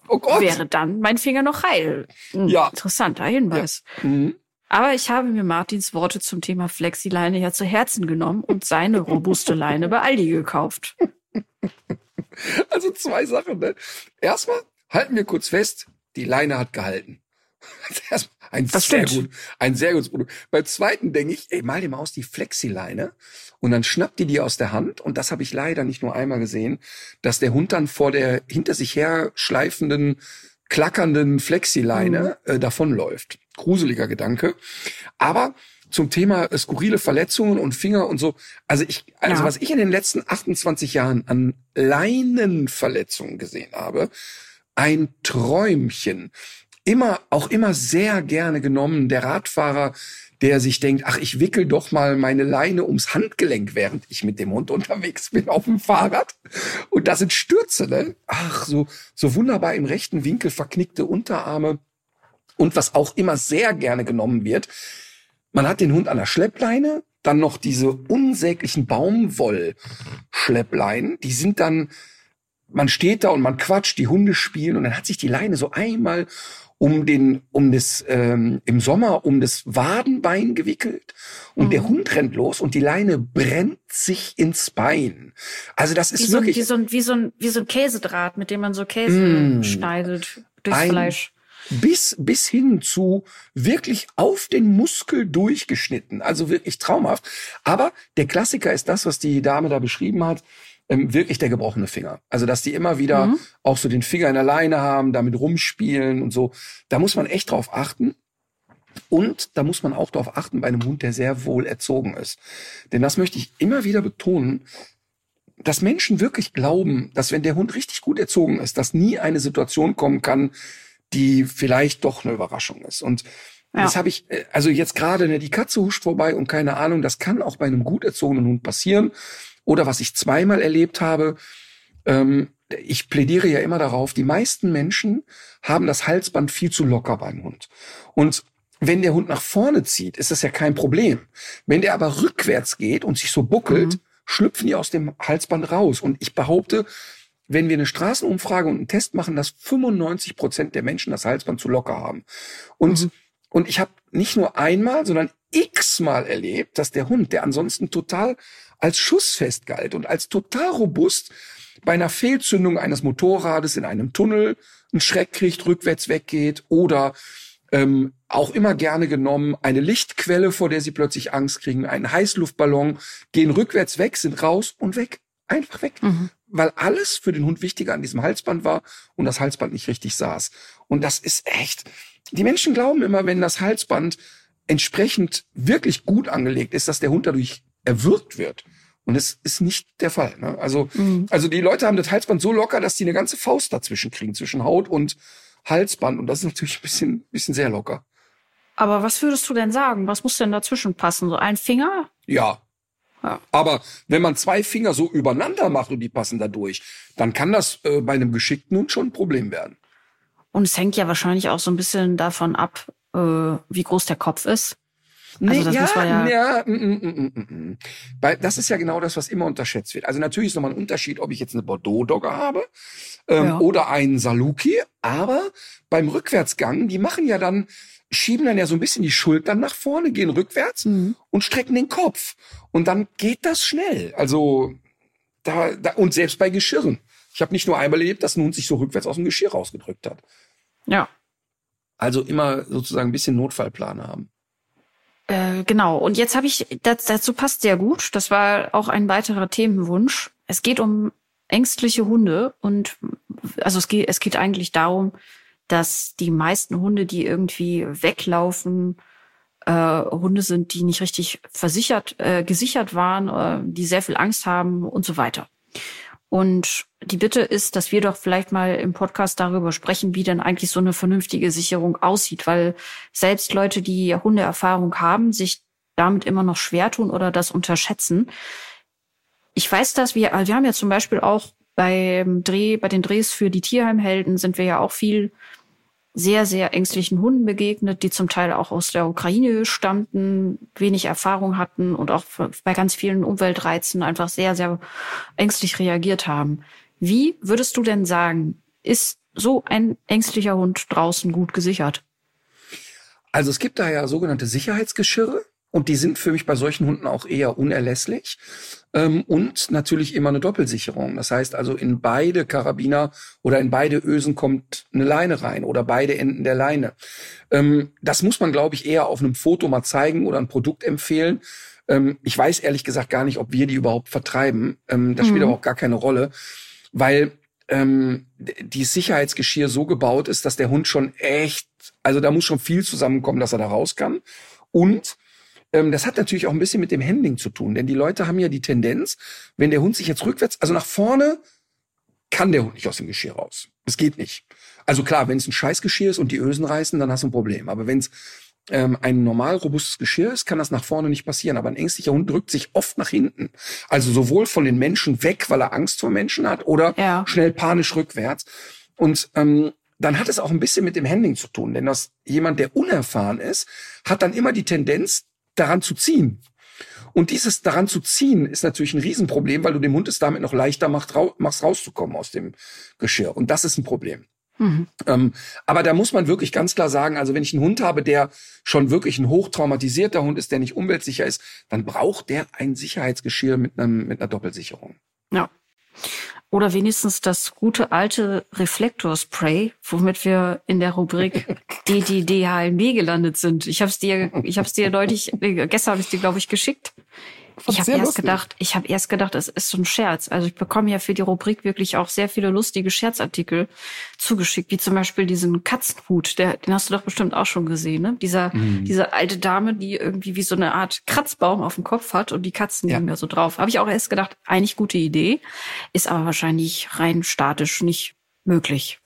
Oh Gott. wäre dann mein Finger noch heil. Hm, Ja. Interessanter Hinweis. Mhm. Aber ich habe mir Martins Worte zum Thema Flexileine ja zu Herzen genommen und seine robuste Leine bei Aldi gekauft. Also zwei Sachen. Ne? Erstmal halten wir kurz fest, die Leine hat gehalten. ein Das sehr stimmt. gut, ein sehr gutes Produkt. Beim zweiten denke ich, ey, mal dir mal aus die Flexileine und dann schnappt die die aus der Hand und das habe ich leider nicht nur einmal gesehen, dass der Hund dann vor der hinter sich her schleifenden, klackernden Flexileine äh, davonläuft. Gruseliger Gedanke. Aber zum Thema äh, skurrile Verletzungen und Finger und so. Also ich, also Ja. was ich in den letzten 28 Jahren an Leinenverletzungen gesehen habe, ein Träumchen. Immer, auch immer sehr gerne genommen. Der Radfahrer, der sich denkt, ach, ich wickel doch mal meine Leine ums Handgelenk, während ich mit dem Hund unterwegs bin auf dem Fahrrad. Und da sind Stürze, ne? Ach, so, so wunderbar im rechten Winkel verknickte Unterarme. Und was auch immer sehr gerne genommen wird, man hat den Hund an der Schleppleine, dann noch diese unsäglichen Baumwoll-Schleppleinen, die sind dann, man steht da und man quatscht, die Hunde spielen und dann hat sich die Leine so einmal um den, um das, ähm, im Sommer um das Wadenbein gewickelt und der Hund rennt los und die Leine brennt sich ins Bein. Also das Wie ist so, ein- wirklich wie, so ein, wie, so ein, wie so ein Käsedraht, mit dem man so Käse Mm. schneidet durchs Ein- Fleisch. bis, bis hin zu wirklich auf den Muskel durchgeschnitten. Also wirklich traumhaft. Aber der Klassiker ist das, was die Dame da beschrieben hat, ähm, wirklich der gebrochene Finger. Also, dass die immer wieder Mhm. auch so den Finger in der Leine haben, damit rumspielen und so. Da muss man echt drauf achten. Und da muss man auch darauf achten bei einem Hund, der sehr wohl erzogen ist. Denn das möchte ich immer wieder betonen, dass Menschen wirklich glauben, dass wenn der Hund richtig gut erzogen ist, dass nie eine Situation kommen kann, die vielleicht doch eine Überraschung ist. Und Ja. das habe ich, äh, also jetzt gerade, ne, die Katze huscht vorbei und keine Ahnung, das kann auch bei einem gut erzogenen Hund passieren. Oder was ich zweimal erlebt habe, ähm, ich plädiere ja immer darauf, die meisten Menschen haben das Halsband viel zu locker beim Hund. Und wenn der Hund nach vorne zieht, ist das ja kein Problem. Wenn der aber rückwärts geht und sich so buckelt, schlüpfen die aus dem Halsband raus. Und ich behaupte, wenn wir eine Straßenumfrage und einen Test machen, dass 95 Prozent der Menschen das Halsband zu locker haben. Und, und ich habe nicht nur einmal, sondern x-mal erlebt, dass der Hund, der ansonsten total als schussfest galt und als total robust, bei einer Fehlzündung eines Motorrades in einem Tunnel einen Schreck kriegt, rückwärts weggeht oder ähm, auch immer gerne genommen eine Lichtquelle, vor der sie plötzlich Angst kriegen, einen Heißluftballon, gehen rückwärts weg, sind raus und weg. Einfach weg. Mhm. Weil alles für den Hund wichtiger an diesem Halsband war und das Halsband nicht richtig saß. Und das ist echt. Die Menschen glauben immer, wenn das Halsband entsprechend wirklich gut angelegt ist, dass der Hund dadurch erwürgt wird. Und es ist nicht der Fall. Ne? Also, Mhm. also die Leute haben das Halsband so locker, dass die eine ganze Faust dazwischen kriegen, zwischen Haut und Halsband. Und das ist natürlich ein bisschen, bisschen sehr locker. Aber was würdest du denn sagen? Was muss denn dazwischen passen? So ein Finger? Ja. Ja. Aber wenn man zwei Finger so übereinander macht und die passen da durch, dann kann das äh, bei einem geschickten Hund schon ein Problem werden. Und es hängt ja wahrscheinlich auch so ein bisschen davon ab, äh, wie groß der Kopf ist. Also das ja, muss man ja- ja mm, mm, mm, mm, mm. Weil das ist ja genau das, was immer unterschätzt wird. Also natürlich ist nochmal ein Unterschied, ob ich jetzt eine Bordeaux-Dogge habe ähm, Ja. oder einen Saluki. Aber beim Rückwärtsgang, die machen ja dann, schieben dann ja so ein bisschen die Schultern nach vorne, gehen rückwärts Mhm. und strecken den Kopf. Und dann geht das schnell. Also da, da und selbst bei Geschirren. Ich habe nicht nur einmal erlebt, dass ein Hund sich so rückwärts aus dem Geschirr rausgedrückt hat. Ja. Also immer sozusagen ein bisschen Notfallplan haben. Äh, genau. Und jetzt habe ich, das, dazu passt sehr gut. Das war auch ein weiterer Themenwunsch. Es geht um ängstliche Hunde und also es geht, es geht eigentlich darum, dass die meisten Hunde, die irgendwie weglaufen, äh, Hunde sind, die nicht richtig versichert, äh, gesichert waren, äh, die sehr viel Angst haben und so weiter. Und die Bitte ist, dass wir doch vielleicht mal im Podcast darüber sprechen, wie denn eigentlich so eine vernünftige Sicherung aussieht, weil selbst Leute, die Hundeerfahrung haben, sich damit immer noch schwer tun oder das unterschätzen. Ich weiß, dass wir, also wir haben ja zum Beispiel auch beim Dreh, bei den Drehs für die Tierheimhelden sind wir ja auch viel sehr, sehr ängstlichen Hunden begegnet, die zum Teil auch aus der Ukraine stammten, wenig Erfahrung hatten und auch bei ganz vielen Umweltreizen einfach sehr, sehr ängstlich reagiert haben. Wie würdest du denn sagen, ist so ein ängstlicher Hund draußen gut gesichert? Also es gibt da ja sogenannte Sicherheitsgeschirre. Und die sind für mich bei solchen Hunden auch eher unerlässlich. Ähm, und natürlich immer eine Doppelsicherung. Das heißt also, in beide Karabiner oder in beide Ösen kommt eine Leine rein oder beide Enden der Leine. Ähm, das muss man, glaube ich, eher auf einem Foto mal zeigen oder ein Produkt empfehlen. Ähm, ich weiß ehrlich gesagt gar nicht, ob wir die überhaupt vertreiben. Ähm, das mhm. spielt aber auch gar keine Rolle, weil ähm, die Sicherheitsgeschirr so gebaut ist, dass der Hund schon echt, also da muss schon viel zusammenkommen, dass er da raus kann. Und das hat natürlich auch ein bisschen mit dem Handling zu tun, denn die Leute haben ja die Tendenz, wenn der Hund sich jetzt rückwärts, also nach vorne, kann der Hund nicht aus dem Geschirr raus. Das geht nicht. Also klar, wenn es ein Scheißgeschirr ist und die Ösen reißen, dann hast du ein Problem. Aber wenn es ähm, ein normal robustes Geschirr ist, kann das nach vorne nicht passieren. Aber ein ängstlicher Hund drückt sich oft nach hinten. Also sowohl von den Menschen weg, weil er Angst vor Menschen hat, oder ja. schnell panisch rückwärts. Und ähm, dann hat es auch ein bisschen mit dem Handling zu tun. Denn das jemand, der unerfahren ist, hat dann immer die Tendenz, daran zu ziehen. Und dieses daran zu ziehen ist natürlich ein Riesenproblem, weil du dem Hund es damit noch leichter macht, rau machst rauszukommen aus dem Geschirr. Und das ist ein Problem. Mhm. Ähm, aber da muss man wirklich ganz klar sagen, also wenn ich einen Hund habe, der schon wirklich ein hochtraumatisierter Hund ist, der nicht umweltsicher ist, dann braucht der ein Sicherheitsgeschirr mit, einem, mit einer Doppelsicherung. Ja. Oder wenigstens das gute alte Reflektorspray, womit wir in der Rubrik DDDHMB gelandet sind. Ich habe es dir, ich habe es dir deutlich, gestern habe ich dir glaube ich geschickt. Ich habe erst lustig. gedacht, ich habe erst gedacht, es ist so ein Scherz. Also ich bekomme ja für die Rubrik wirklich auch sehr viele lustige Scherzartikel zugeschickt, wie zum Beispiel diesen Katzenhut, der, den hast du doch bestimmt auch schon gesehen, ne? Dieser, mhm. diese alte Dame, die irgendwie wie so eine Art Kratzbaum auf dem Kopf hat und die Katzen ja. liegen da so drauf. Habe ich auch erst gedacht, eigentlich gute Idee, ist aber wahrscheinlich rein statisch nicht möglich.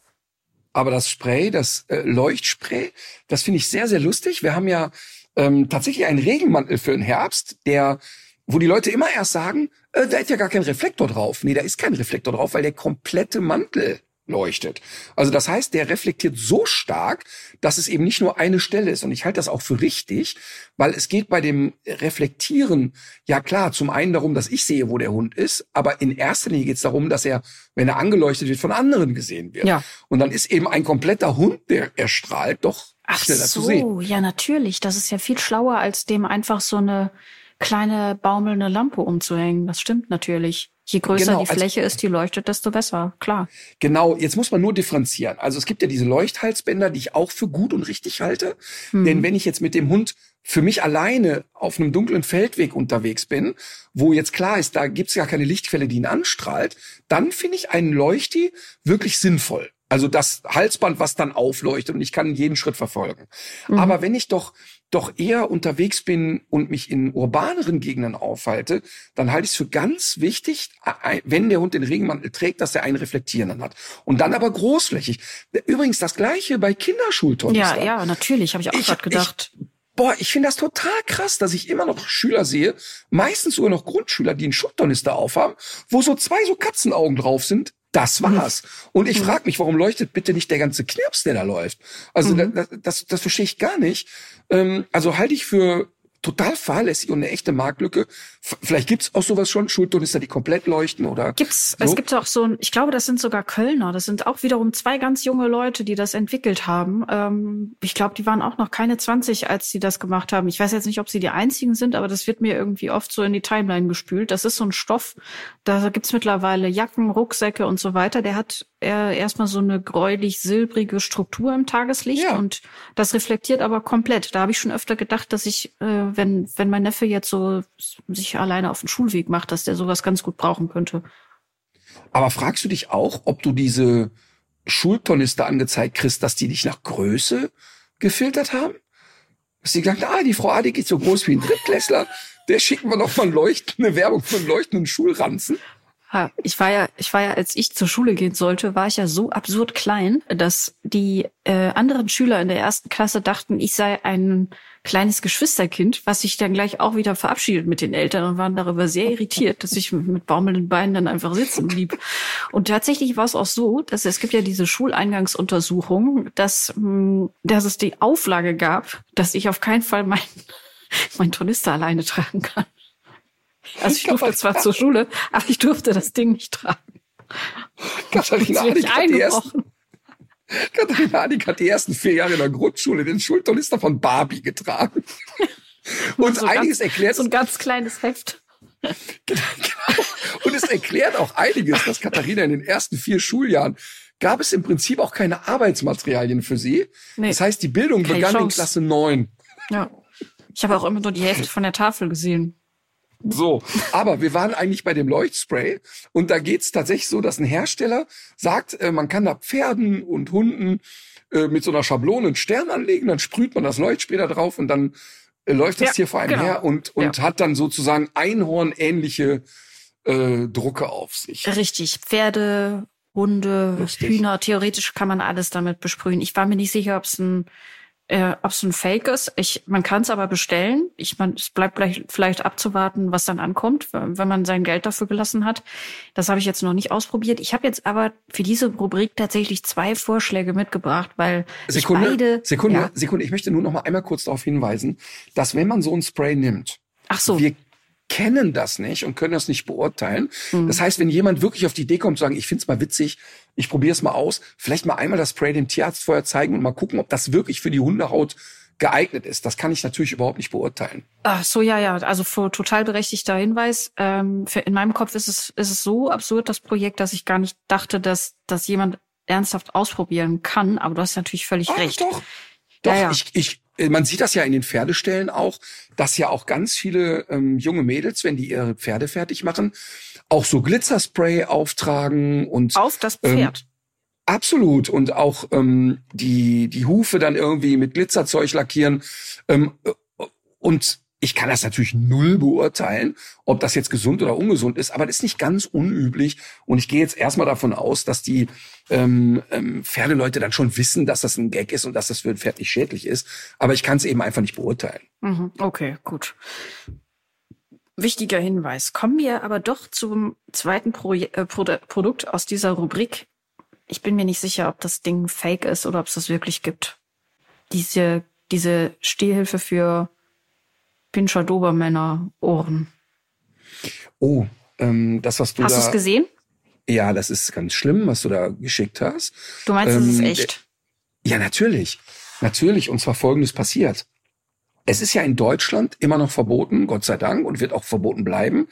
Aber das Spray, das äh, Leuchtspray, das finde ich sehr, sehr lustig. Wir haben ja ähm, tatsächlich einen Regenmantel für den Herbst, der wo die Leute immer erst sagen, äh, da ist ja gar kein Reflektor drauf. Nee, da ist kein Reflektor drauf, weil der komplette Mantel leuchtet. Also das heißt, der reflektiert so stark, dass es eben nicht nur eine Stelle ist. Und ich halte das auch für richtig, weil es geht bei dem Reflektieren, ja klar, zum einen darum, dass ich sehe, wo der Hund ist, aber in erster Linie geht es darum, dass er, wenn er angeleuchtet wird, von anderen gesehen wird. Ja. Und dann ist eben ein kompletter Hund, der erstrahlt, doch Ach schneller so, zu sehen. ja natürlich. Das ist ja viel schlauer, als dem einfach so eine kleine baumelnde Lampe umzuhängen. Das stimmt natürlich. Je größer genau, die also Fläche also, ist, die leuchtet, desto besser, klar. Genau, jetzt muss man nur differenzieren. Also es gibt ja diese Leuchthalsbänder, die ich auch für gut und richtig halte. Hm. Denn wenn ich jetzt mit dem Hund für mich alleine auf einem dunklen Feldweg unterwegs bin, wo jetzt klar ist, da gibt's gar keine Lichtquelle, die ihn anstrahlt, dann finde ich einen Leuchti wirklich sinnvoll. Also das Halsband, was dann aufleuchtet und ich kann jeden Schritt verfolgen. Mhm. Aber wenn ich doch doch eher unterwegs bin und mich in urbaneren Gegenden aufhalte, dann halte ich es für ganz wichtig, wenn der Hund den Regenmantel trägt, dass er einen reflektierenden hat. Und dann aber großflächig. Übrigens das gleiche bei Kinderschultornistern. Ja, ja, natürlich, habe ich auch gerade gedacht. Ich, Boah, ich finde das total krass, dass ich immer noch Schüler sehe, meistens sogar noch Grundschüler, die einen Schultornister aufhaben, wo so zwei so Katzenaugen drauf sind, das war's. Und ich mhm. frage mich, warum leuchtet bitte nicht der ganze Knirps, der da läuft? Also mhm. das, das, das verstehe ich gar nicht. Ähm, also halte ich für total fahrlässig und eine echte Marktlücke. Vielleicht gibt's auch sowas schon, Schulturnister, die komplett leuchten oder. Gibt's, so. es gibt auch so ein, ich glaube, das sind sogar Kölner. Das sind auch wiederum zwei ganz junge Leute, die das entwickelt haben. Ähm, ich glaube, die waren auch noch keine 20, als sie das gemacht haben. Ich weiß jetzt nicht, ob sie die einzigen sind, aber das wird mir irgendwie oft so in die Timeline gespült. Das ist so ein Stoff, da gibt's mittlerweile Jacken, Rucksäcke und so weiter. Der hat äh, erstmal so eine gräulich-silbrige Struktur im Tageslicht ja. und das reflektiert aber komplett. Da habe ich schon öfter gedacht, dass ich äh, wenn, wenn mein Neffe jetzt so sich alleine auf den Schulweg macht, dass der sowas ganz gut brauchen könnte. Aber fragst du dich auch, ob du diese Schultornister angezeigt kriegst, dass die dich nach Größe gefiltert haben? Dass die gesagt ah, die Frau Adi geht so groß wie ein Drittklässler, der schicken wir noch mal leuchtende Werbung von leuchtenden Schulranzen. Ich war ja, ich war ja, als ich zur Schule gehen sollte, war ich ja so absurd klein, dass die äh, anderen Schüler in der ersten Klasse dachten, ich sei ein kleines Geschwisterkind, was sich dann gleich auch wieder verabschiedet mit den Eltern und waren darüber sehr irritiert, dass ich mit baumelnden Beinen dann einfach sitzen blieb. Und tatsächlich war es auch so, dass es gibt ja diese Schuleingangsuntersuchung, dass, hm, dass es die Auflage gab, dass ich auf keinen Fall mein, mein Tornister alleine tragen kann. Also ich durfte zwar zur Schule, aber ich durfte das Ding nicht tragen. Katharina Hadig hat, die ersten, Katharina hat die ersten vier Jahre in der Grundschule den Schultornister von Barbie getragen. Und so einiges ganz, erklärt So ein ganz kleines Heft. Genau. Und es erklärt auch einiges, dass Katharina in den ersten vier Schuljahren gab es im Prinzip auch keine Arbeitsmaterialien für sie. Nee. Das heißt, die Bildung Keine begann in Chance. Klasse neun. Ja. Ich habe auch immer nur die Hälfte von der Tafel gesehen. So, aber wir waren eigentlich bei dem Leuchtspray und da geht's tatsächlich so, dass ein Hersteller sagt, äh, man kann da Pferden und Hunden äh, mit so einer Schablone einen Stern anlegen, dann sprüht man das Leuchtspray da drauf und dann äh, läuft das Ja, Tier vor einem genau. her und, und hat dann sozusagen Einhorn-ähnliche äh, Drucke auf sich. Richtig. Pferde, Hunde, Lustig. Hühner, theoretisch kann man alles damit besprühen. Ich war mir nicht sicher, ob es ein äh, ob es ein Fake ist. Ich, man kann es aber bestellen. Ich, man, es bleibt vielleicht, vielleicht abzuwarten, was dann ankommt, wenn man sein Geld dafür gelassen hat. Das habe ich jetzt noch nicht ausprobiert. Ich habe jetzt aber für diese Rubrik tatsächlich zwei Vorschläge mitgebracht, weil Sekunde, ich beide. Sekunde, Ja. Sekunde. Ich möchte nur noch mal einmal kurz darauf hinweisen, dass wenn man so ein Spray nimmt, Ach so. wir kennen das nicht und können das nicht beurteilen. Mhm. Das heißt, wenn jemand wirklich auf die Idee kommt, zu sagen, ich find's mal witzig, ich probiere es mal aus, vielleicht mal einmal das Spray dem Tierarzt vorher zeigen und mal gucken, ob das wirklich für die Hundehaut geeignet ist. Das kann ich natürlich überhaupt nicht beurteilen. Ach so, ja, ja. Also für total berechtigter Hinweis. Ähm, für, in meinem Kopf ist es, ist es so absurd, das Projekt, dass ich gar nicht dachte, dass, dass jemand ernsthaft ausprobieren kann. Aber du hast natürlich völlig Ah, recht. Doch, doch. Ja, ja. Ich, ich, äh, man sieht das ja in den Pferdestellen auch, dass ja auch ganz viele ähm, junge Mädels, wenn die ihre Pferde fertig machen, auch so Glitzerspray auftragen und Auf das Ähm, Pferd. Absolut. Und auch ähm, die, die Hufe dann irgendwie mit Glitzerzeug lackieren. Ähm, äh, und ich kann das natürlich null beurteilen, ob das jetzt gesund oder ungesund ist, aber das ist nicht ganz unüblich. Und ich gehe jetzt erstmal davon aus, dass die ähm, ähm, Pferdeleute dann schon wissen, dass das ein Gag ist und dass das für ein Pferd nicht schädlich ist. Aber ich kann es eben einfach nicht beurteilen. Mhm. Okay, gut. Wichtiger Hinweis. Kommen wir aber doch zum zweiten Proje äh, Produ Produkt aus dieser Rubrik. Ich bin mir nicht sicher, ob das Ding fake ist oder ob es das wirklich gibt. Diese, diese Stehhilfe für Pinscher Dobermänner Ohren. Oh, ähm, das, was du Hast du da... es gesehen? Ja, das ist ganz schlimm, was du da geschickt hast. Du meinst, es ist Ähm, echt? Ja, natürlich. Natürlich. Und zwar Folgendes passiert. Es ist ja in Deutschland immer noch verboten, Gott sei Dank, und wird auch verboten bleiben,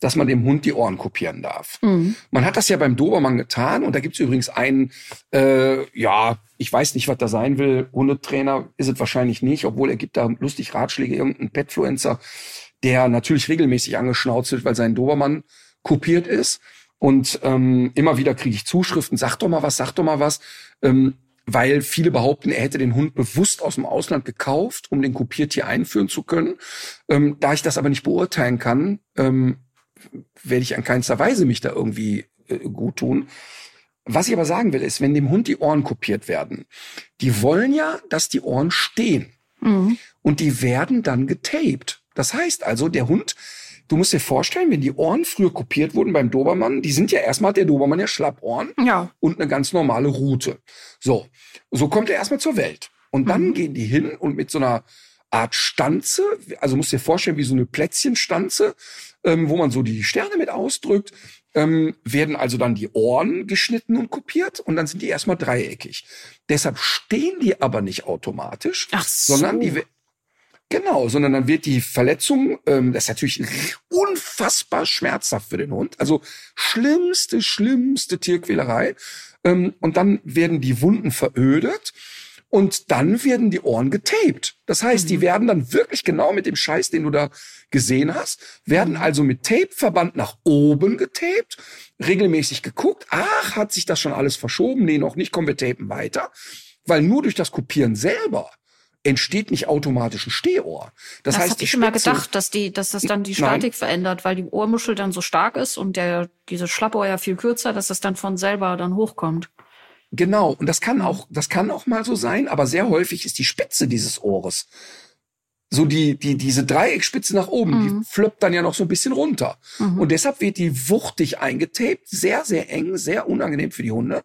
dass man dem Hund die Ohren kopieren darf. Mhm. Man hat das ja beim Dobermann getan und da gibt's übrigens einen, äh, ja, ich weiß nicht, was da sein will, Hundetrainer ist es wahrscheinlich nicht, obwohl er gibt da lustig Ratschläge, irgendein Petfluencer, der natürlich regelmäßig angeschnauzt wird, weil sein Dobermann kopiert ist. Und ähm, immer wieder kriege ich Zuschriften, sag doch mal was, sag doch mal was. Ähm, weil viele behaupten, er hätte den Hund bewusst aus dem Ausland gekauft, um den Kopiertier einführen zu können. Ähm, da ich das aber nicht beurteilen kann, ähm, werde ich an keinster Weise mich da irgendwie äh, gut tun. Was ich aber sagen will, ist, wenn dem Hund die Ohren kopiert werden, die wollen ja, dass die Ohren stehen. Mhm. Und die werden dann getaped. Das heißt also, der Hund, du musst dir vorstellen, wenn die Ohren früher kopiert wurden beim Dobermann, die sind ja erstmal, hat der Dobermann ja Schlappohren Ja. und eine ganz normale Route. So, so kommt er erstmal zur Welt. Und dann gehen die hin und mit so einer Art Stanze, also musst dir vorstellen, wie so eine Plätzchenstanze, ähm, wo man so die Sterne mit ausdrückt, ähm, werden also dann die Ohren geschnitten und kopiert und dann sind die erstmal dreieckig. Deshalb stehen die aber nicht automatisch, Ach so. sondern die Genau, sondern dann wird die Verletzung, ähm, das ist natürlich unfassbar schmerzhaft für den Hund, also schlimmste, schlimmste Tierquälerei. Ähm, und dann werden die Wunden verödet und dann werden die Ohren getaped. Das heißt, die werden dann wirklich genau mit dem Scheiß, den du da gesehen hast, werden also mit Tapeverband nach oben getaped, regelmäßig geguckt, ach, hat sich das schon alles verschoben? Nee, noch nicht, kommen wir tapen weiter. Weil nur durch das Kopieren selber entsteht nicht automatisch ein Stehohr. Das, Das, heißt, die ich immer Spitze- gedacht, dass die, dass das dann die Nein. Statik verändert, weil die Ohrmuschel dann so stark ist und der, diese Schlappohr ja viel kürzer, dass das dann von selber dann hochkommt. Genau, und das kann auch, das kann auch mal so sein, aber sehr häufig ist die Spitze dieses Ohres. So die, die, diese Dreieckspitze nach oben, die floppt dann ja noch so ein bisschen runter. Und deshalb wird die wuchtig eingetaped, sehr, sehr eng, sehr unangenehm für die Hunde,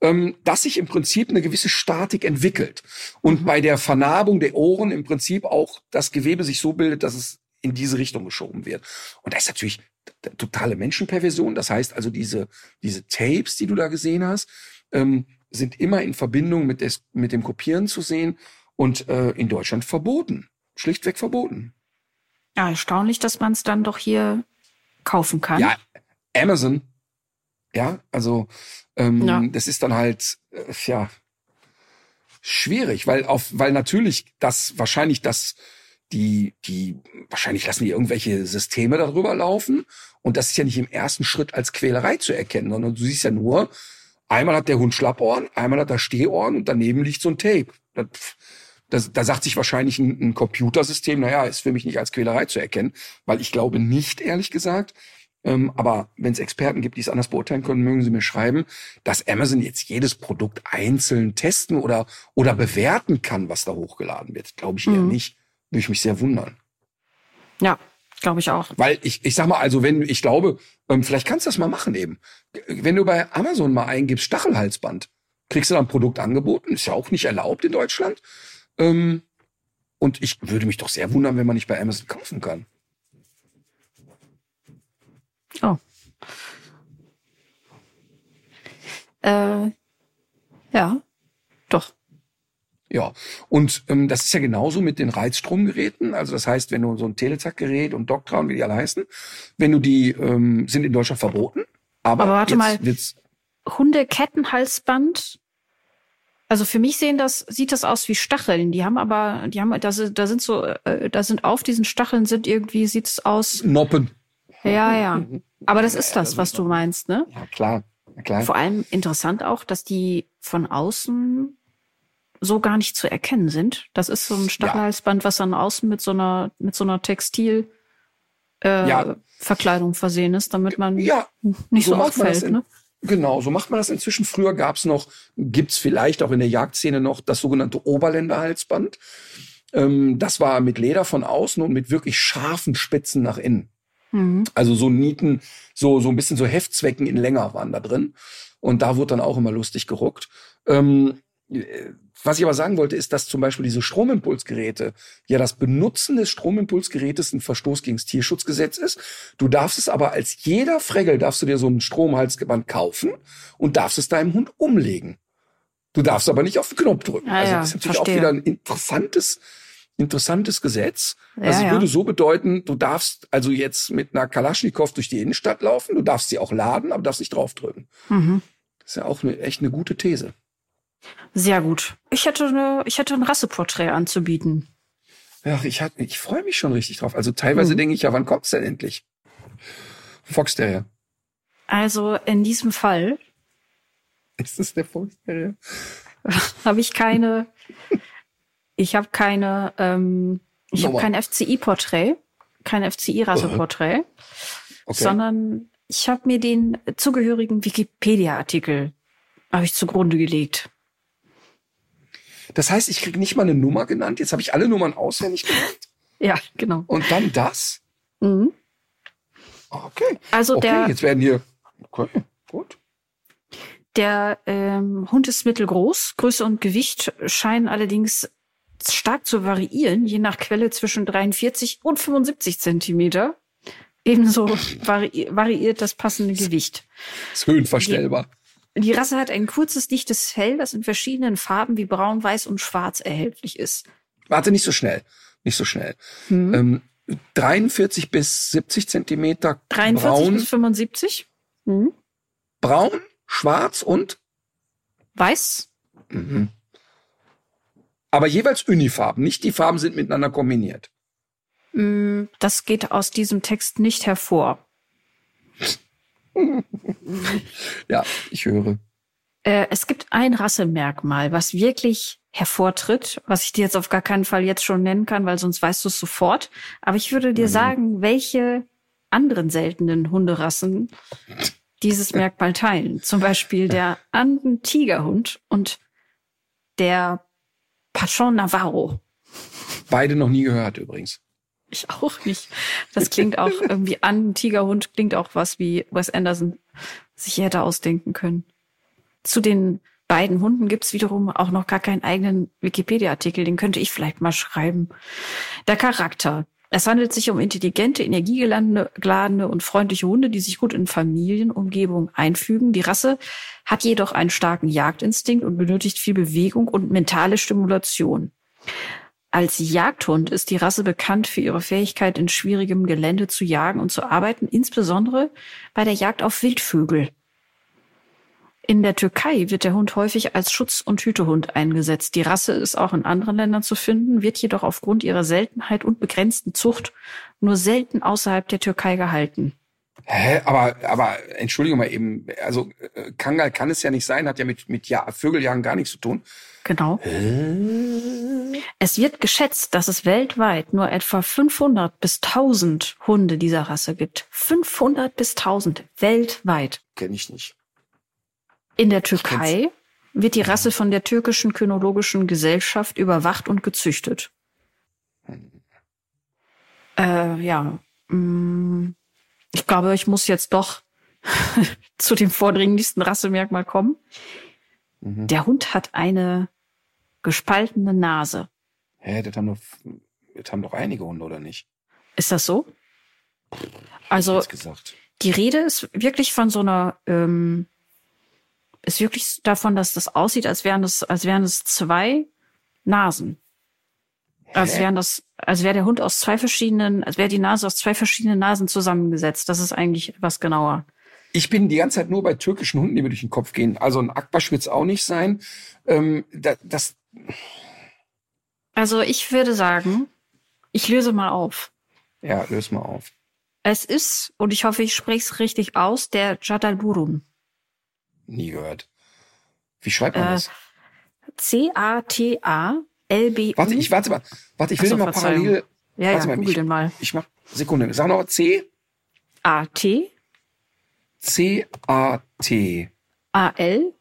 ähm, dass sich im Prinzip eine gewisse Statik entwickelt. Und bei der Vernarbung der Ohren im Prinzip auch das Gewebe sich so bildet, dass es in diese Richtung geschoben wird. Und das ist natürlich totale Menschenperversion. Das heißt also, diese, diese Tapes, die du da gesehen hast, ähm, sind immer in Verbindung mit, des, mit dem Kopieren zu sehen und äh, in Deutschland verboten. Schlichtweg verboten. Ja, erstaunlich, dass man es dann doch hier kaufen kann. Ja, Amazon. Ja, also ähm, Ja. das ist dann halt äh, ja schwierig, weil auf, weil natürlich das wahrscheinlich das die die wahrscheinlich lassen die irgendwelche Systeme darüber laufen und das ist ja nicht im ersten Schritt als Quälerei zu erkennen, sondern du siehst ja nur einmal hat der Hund Schlappohren, einmal hat er Stehohren und daneben liegt so ein Tape. Das, das, da sagt sich wahrscheinlich ein, ein Computersystem, naja, ist für mich nicht als Quälerei zu erkennen, weil ich glaube nicht, ehrlich gesagt, ähm, aber wenn es Experten gibt, die es anders beurteilen können, mögen sie mir schreiben, dass Amazon jetzt jedes Produkt einzeln testen oder, oder bewerten kann, was da hochgeladen wird. Glaube ich eher Mhm. nicht. Würde ich mich sehr wundern. Ja, glaube ich auch. Weil ich, ich sag mal, also wenn, ich glaube, ähm, vielleicht kannst du das mal machen eben. Wenn du bei Amazon mal eingibst, Stachelhalsband, kriegst du dann ein Produkt angeboten, ist ja auch nicht erlaubt in Deutschland. Ähm, und ich würde mich doch sehr wundern, wenn man nicht bei Amazon kaufen kann. Oh. Äh, ja, doch. Ja, und ähm, das ist ja genauso mit den Reizstromgeräten. Also das heißt, wenn du so ein Telezack-Gerät und Doctra und wie die alle heißen, wenn du die ähm, sind in Deutschland verboten. Aber, Aber warte mal. Wird's, Hundekettenhalsband. Also für mich sehen das, sieht das aus wie Stacheln. Die haben aber, die haben, da sind, da sind so, äh, da sind auf diesen Stacheln sind irgendwie, sieht es aus. Noppen. Ja, ja. Aber das ist das, was du meinst, ne? Ja, klar. Ja, klar. Vor allem interessant auch, dass die von außen so gar nicht zu erkennen sind. Das ist so ein Stachelhalsband, was dann außen mit so einer, mit so einer Textil, äh, Ja. Verkleidung versehen ist, damit man Ja, nicht so, das auffällt, in- ne? Genau, so macht man das inzwischen. Früher gab's noch, gibt's vielleicht auch in der Jagdszene noch das sogenannte Oberländerhalsband. Ähm, das war mit Leder von außen und mit wirklich scharfen Spitzen nach innen. Mhm. Also so Nieten, so, so ein bisschen so Heftzwecken in länger waren da drin. Und da wurde dann auch immer lustig geruckt. Ähm, äh, was ich aber sagen wollte, ist, dass zum Beispiel diese Stromimpulsgeräte, ja das Benutzen des Stromimpulsgerätes ein Verstoß gegen das Tierschutzgesetz ist. Du darfst es aber als jeder Fregel, darfst du dir so ein Stromhalsband kaufen und darfst es deinem Hund umlegen. Du darfst aber nicht auf den Knopf drücken. Ah also das ist natürlich verstehe. auch wieder ein interessantes, interessantes Gesetz. Ja, Also es würde so bedeuten, du darfst also jetzt mit einer Kalaschnikow durch die Innenstadt laufen, du darfst sie auch laden, aber darfst nicht draufdrücken. Mhm. Das ist ja auch eine, echt eine gute These. Sehr gut. Ich hätte eine, ich hätte ein Rasseporträt anzubieten. Ja, ich, ich freue mich schon richtig drauf. Also teilweise Mhm. denke ich ja, wann kommt's denn endlich? Fox Terrier. Also in diesem Fall Ist das der Fox Terrier? habe ich keine, ich habe keine, ähm, ich habe kein FCI-Porträt, kein FCI-Rasseporträt, Okay. sondern ich habe mir den zugehörigen Wikipedia-Artikel habe ich zugrunde gelegt. Das heißt, ich krieg nicht mal eine Nummer genannt. Jetzt habe ich alle Nummern auswendig genannt. Ja, genau. Und dann das? Mhm. Okay. Also okay, der, jetzt werden hier. Okay, gut. Der ähm, Hund ist mittelgroß. Größe und Gewicht scheinen allerdings stark zu variieren, je nach Quelle zwischen 43 und 75 Zentimeter. Ebenso vari variiert das passende Gewicht. Ist höhenverstellbar. Die Rasse hat ein kurzes, dichtes Fell, das in verschiedenen Farben wie braun, weiß und schwarz erhältlich ist. Warte, nicht so schnell. Nicht so schnell. Hm. Ähm, 43 bis 70 Zentimeter 43 braun, bis 75. Hm. braun, schwarz und Weiß. Mhm. Aber jeweils Unifarben, nicht die Farben sind miteinander kombiniert. Hm, Das geht aus diesem Text nicht hervor. Ja, ich höre. Äh, es gibt ein Rassemerkmal, was wirklich hervortritt, was ich dir jetzt auf gar keinen Fall jetzt schon nennen kann, weil sonst weißt du es sofort. Aber ich würde dir sagen, welche anderen seltenen Hunderassen dieses Merkmal teilen. Zum Beispiel der Anden-Tigerhund und der Pachon Navarro. Beide noch nie gehört übrigens. Ich auch nicht. Das klingt auch irgendwie an. Tigerhund klingt auch was wie Wes Anderson sich hätte ausdenken können. Zu den beiden Hunden gibt's wiederum auch noch gar keinen eigenen Wikipedia-Artikel. Den könnte ich vielleicht mal schreiben. Der Charakter. Es handelt sich um intelligente, energiegeladene und freundliche Hunde, die sich gut in Familienumgebung einfügen. Die Rasse hat jedoch einen starken Jagdinstinkt und benötigt viel Bewegung und mentale Stimulation. Als Jagdhund ist die Rasse bekannt für ihre Fähigkeit, in schwierigem Gelände zu jagen und zu arbeiten, insbesondere bei der Jagd auf Wildvögel. In der Türkei wird der Hund häufig als Schutz- und Hütehund eingesetzt. Die Rasse ist auch in anderen Ländern zu finden, wird jedoch aufgrund ihrer Seltenheit und begrenzten Zucht nur selten außerhalb der Türkei gehalten. Hä? Aber, aber entschuldige mal eben, also äh, Kangal kann es ja nicht sein, hat ja mit, mit ja, Vögeljagen gar nichts zu tun. Genau. Es wird geschätzt, dass es weltweit nur etwa 500 bis 1000 Hunde dieser Rasse gibt. 500 bis 1000 weltweit. Kenn ich nicht. In der Türkei wird die Rasse von der türkischen Kynologischen Gesellschaft überwacht und gezüchtet. Äh, ja, mm, ich glaube, ich muss jetzt doch zu dem vordringlichsten Rassemerkmal kommen. Mhm. Der Hund hat eine gespaltene Nase. Hä, das haben doch, das haben doch einige Hunde, oder nicht? Ist das so? Also die Rede ist wirklich von so einer, ähm, ist wirklich davon, dass das aussieht, als wären das, als wären es zwei Nasen. Als wären das, als wäre der Hund aus zwei verschiedenen, als wäre die Nase aus zwei verschiedenen Nasen zusammengesetzt. Das ist eigentlich etwas genauer. Ich bin die ganze Zeit nur bei türkischen Hunden, die mir durch den Kopf gehen. Also ein Akbasch wird's auch nicht sein. Ähm, da, das, Also ich würde sagen, ich löse mal auf. ja, löse mal auf. Es ist, und ich hoffe, ich spreche es richtig aus, der Jadalburun. Nie gehört. Wie schreibt man Äh, das? C-A-T-A-L-B-U. Warte, ich warte mal. Warte, ich will so, mal Verzeihung. parallel. Ja, warte ja, mal, google ich, den mal. Ich mach Sekunde. Sag noch C A-T, C A T A-L,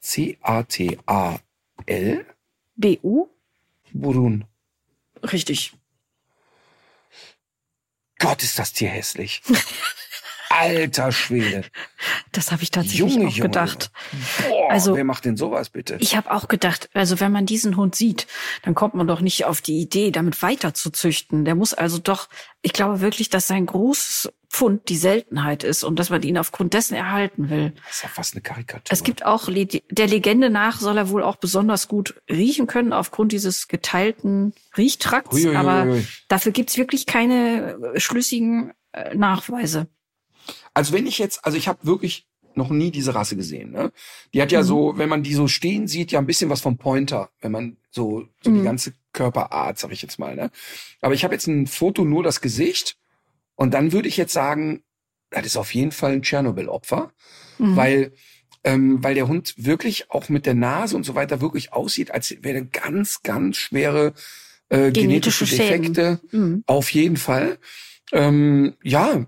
C A T A L B-U. Burun. Richtig. Gott, ist das Tier hässlich. Alter Schwede. Das habe ich tatsächlich Junge, auch Junge, gedacht. Boah, Also- wer macht denn sowas bitte? Ich habe auch gedacht, also wenn man diesen Hund sieht, dann kommt man doch nicht auf die Idee, damit weiter zu züchten. Der muss also doch, ich glaube wirklich, dass sein großes Pfund die Seltenheit ist und dass man ihn aufgrund dessen erhalten will. Das ist ja fast eine Karikatur. Es gibt auch, der Legende nach soll er wohl auch besonders gut riechen können aufgrund dieses geteilten Riechtrakts, Uiuiui. aber dafür gibt's wirklich keine äh, schlüssigen äh, Nachweise. Also wenn ich jetzt, also ich habe wirklich noch nie diese Rasse gesehen. Ne? Die hat ja Mhm. so, wenn man die so stehen sieht, ja ein bisschen was vom Pointer, wenn man so, so die Mhm. ganze Körperart, sag ich jetzt mal. Ne? Aber ich habe jetzt ein Foto nur das Gesicht und dann würde ich jetzt sagen, das ist auf jeden Fall ein Tschernobyl-Opfer, Mhm. weil ähm, weil der Hund wirklich auch mit der Nase und so weiter wirklich aussieht, als wäre ganz, ganz schwere äh, genetische, Genetische. Defekte. Mhm. Auf jeden Fall. Ähm, ja,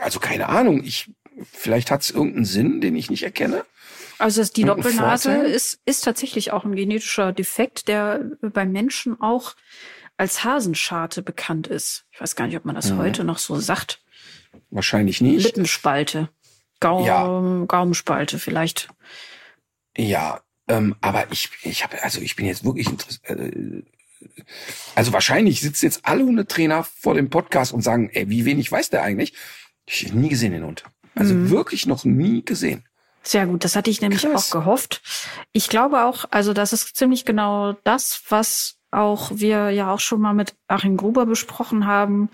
also keine Ahnung. Ich vielleicht hat es irgendeinen Sinn, den ich nicht erkenne. Also es- die Doppelnase ist, ist tatsächlich auch ein genetischer Defekt, der beim Menschen auch als Hasenscharte bekannt ist. Ich weiß gar nicht, ob man das Mhm. heute noch so sagt. Wahrscheinlich nicht. Lippenspalte. Gaum, Ja. Gaumenspalte vielleicht. Ja, ähm, aber ich, ich habe, also ich bin jetzt wirklich interessiert. Äh, also wahrscheinlich sitzen jetzt alle Hundetrainer vor dem Podcast und sagen, ey, wie wenig weiß der eigentlich? Ich hab nie gesehen den Hund. Also Mhm. wirklich noch nie gesehen. Sehr gut, das hatte ich nämlich Krass. auch gehofft. Ich glaube auch, also das ist ziemlich genau das, was auch wir ja auch schon mal mit Achim Gruber besprochen haben,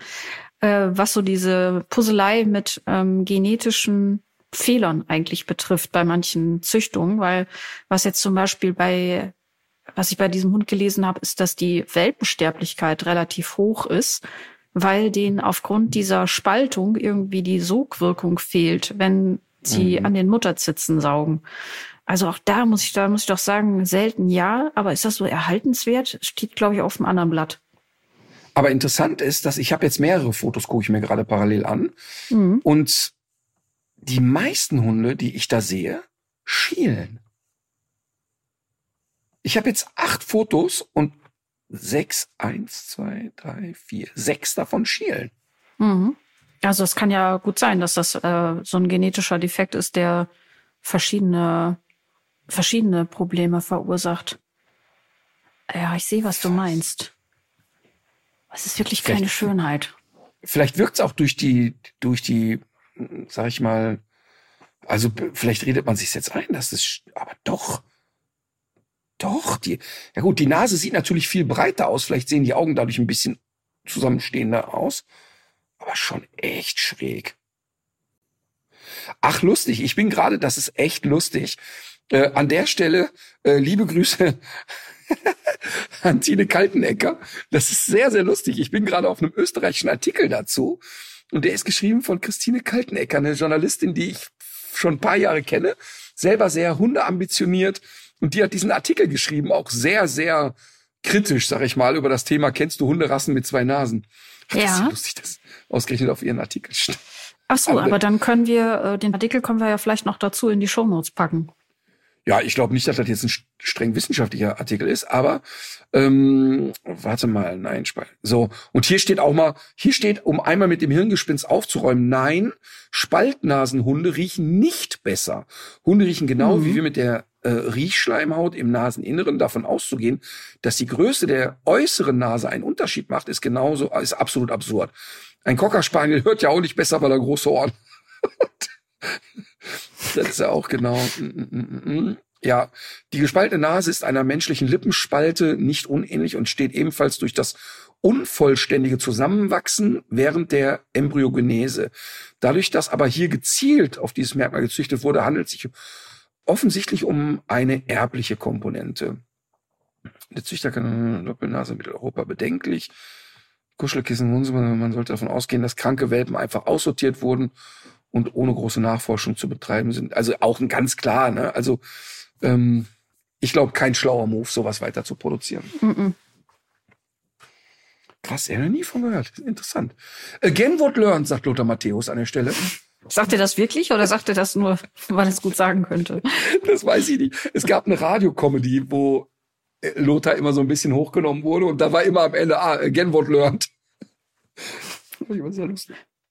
äh, was so diese Puzzlei mit ähm, genetischen Fehlern eigentlich betrifft bei manchen Züchtungen, weil was jetzt zum Beispiel bei, was ich bei diesem Hund gelesen habe, ist, dass die Welpensterblichkeit relativ hoch ist, weil denen aufgrund dieser Spaltung irgendwie die Sogwirkung fehlt, wenn sie Mhm. an den Mutterzitzen saugen. Also auch da muss ich, da muss ich doch sagen, selten ja, aber ist das so erhaltenswert? Steht, glaube ich, auf dem anderen Blatt. Aber interessant ist, dass ich habe jetzt mehrere Fotos, gucke ich mir gerade parallel an. Mhm. Und die meisten Hunde, die ich da sehe, schielen. Ich habe jetzt acht Fotos und sechs, eins, zwei, drei, vier, sechs davon schielen. Mhm. Also es kann ja gut sein, dass das äh, so ein genetischer Defekt ist, der verschiedene verschiedene Probleme verursacht. Ja, ich sehe, was du meinst. Es ist wirklich keine Vielleicht- Schönheit. Vielleicht wirkt's auch durch die, durch die, sag ich mal, also vielleicht redet man sich jetzt ein, dass es, aber doch. Doch, die, ja gut, die Nase sieht natürlich viel breiter aus. Vielleicht sehen die Augen dadurch ein bisschen zusammenstehender aus. Aber schon echt schräg. Ach, lustig. Ich bin gerade, das ist echt lustig. Äh, an der Stelle, äh, liebe Grüße an Tine Kaltenecker. Das ist sehr, sehr lustig. Ich bin gerade auf einem österreichischen Artikel dazu. Und der ist geschrieben von Christine Kaltenecker, eine Journalistin, die ich schon ein paar Jahre kenne. Selber sehr hundeambitioniert. Und die hat diesen Artikel geschrieben, auch sehr, sehr kritisch, sag ich mal, über das Thema, kennst du Hunderassen mit zwei Nasen? Ach, Ja. Das ist lustig, das ausgerechnet auf ihren Artikel steht. Ach so, Aber- aber dann können wir, äh, den Artikel können wir ja vielleicht noch dazu in die Shownotes packen. Ja, ich glaube nicht, dass das jetzt ein streng wissenschaftlicher Artikel ist, aber ähm, warte mal, nein, so und hier steht auch mal, hier steht, um einmal mit dem Hirngespinst aufzuräumen, nein, Spaltnasenhunde riechen nicht besser. Hunde riechen genau Mhm. wie wir mit der äh, Riechschleimhaut im Naseninneren davon auszugehen, dass die Größe der äußeren Nase einen Unterschied macht, ist genauso, ist absolut absurd. Ein Cocker Spaniel hört ja auch nicht besser, weil er große Ohren das ist ja auch genau. mm, mm, mm. Ja, die gespaltene Nase ist einer menschlichen Lippenspalte nicht unähnlich und steht ebenfalls durch das unvollständige Zusammenwachsen während der Embryogenese. Dadurch, dass aber hier gezielt auf dieses Merkmal gezüchtet wurde, handelt es sich offensichtlich um eine erbliche Komponente. Der Züchter kann Doppelnase Mitteleuropa bedenklich. Kuschelkissen, Hundsmann, man sollte davon ausgehen, dass kranke Welpen einfach aussortiert wurden und ohne große Nachforschung zu betreiben sind. Also auch ein ganz klar, ne? Also ähm, ich glaube, kein schlauer Move, sowas weiter zu produzieren. Mhm. Krass, er noch nie von gehört. Interessant. Again what learned, sagt Lothar Matthäus an der Stelle. Sagt er das wirklich oder sagt er das nur, weil er es gut sagen könnte? Das weiß ich nicht. Es gab eine Radiocomedy, wo äh, Lothar immer so ein bisschen hochgenommen wurde und da war immer am Ende, ah, again what learned.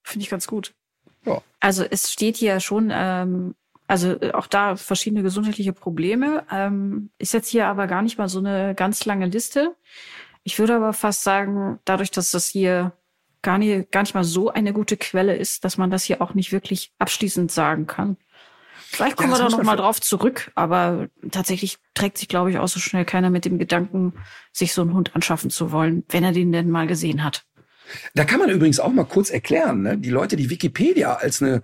Finde ich ganz gut. Ja. Also es steht hier schon, ähm, also äh, auch da verschiedene gesundheitliche Probleme. Ähm, ist jetzt hier aber gar nicht mal so eine ganz lange Liste. Ich würde aber fast sagen, dadurch, dass das hier gar nicht, gar nicht mal so eine gute Quelle ist, dass man das hier auch nicht wirklich abschließend sagen kann. Vielleicht kommen Ja, wir da muss noch man mal ver- drauf zurück, aber tatsächlich trägt sich, glaube ich, auch so schnell keiner mit dem Gedanken, sich so einen Hund anschaffen zu wollen, wenn er den denn mal gesehen hat. Da kann man übrigens auch mal kurz erklären, ne? die Leute, die Wikipedia als eine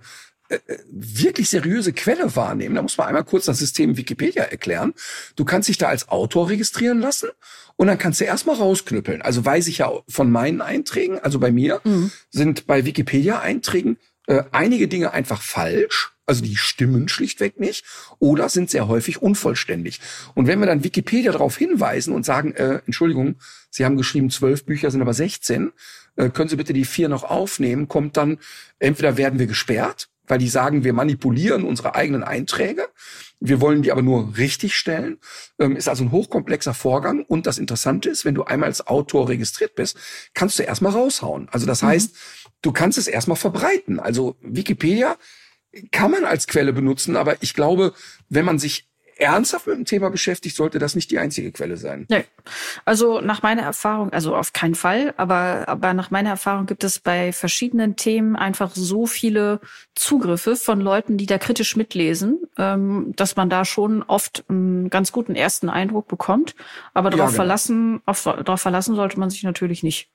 wirklich seriöse Quelle wahrnehmen, da muss man einmal kurz das System Wikipedia erklären. Du kannst dich da als Autor registrieren lassen und dann kannst du erstmal rausknüppeln. Also weiß ich ja von meinen Einträgen, also bei mir sind bei Wikipedia-Einträgen äh, einige Dinge einfach falsch. Also die stimmen schlichtweg nicht oder sind sehr häufig unvollständig. Und wenn wir dann Wikipedia darauf hinweisen und sagen, äh, Entschuldigung, Sie haben geschrieben, zwölf Bücher sind aber 16, äh, können Sie bitte die vier noch aufnehmen, kommt dann, entweder werden wir gesperrt, weil die sagen, wir manipulieren unsere eigenen Einträge, wir wollen die aber nur richtig stellen, ähm, ist also ein hochkomplexer Vorgang. Und das Interessante ist, wenn du einmal als Autor registriert bist, kannst du erstmal raushauen. Also das heißt, du kannst es erstmal verbreiten. Also Wikipedia kann man als Quelle benutzen, aber ich glaube, wenn man sich ernsthaft mit dem Thema beschäftigt, sollte das nicht die einzige Quelle sein. Nee. Also nach meiner Erfahrung, also auf keinen Fall, aber, aber nach meiner Erfahrung gibt es bei verschiedenen Themen einfach so viele Zugriffe von Leuten, die da kritisch mitlesen, ähm, dass man da schon oft einen ganz guten ersten Eindruck bekommt. Aber darauf genau. verlassen, auf, darauf verlassen sollte man sich natürlich nicht.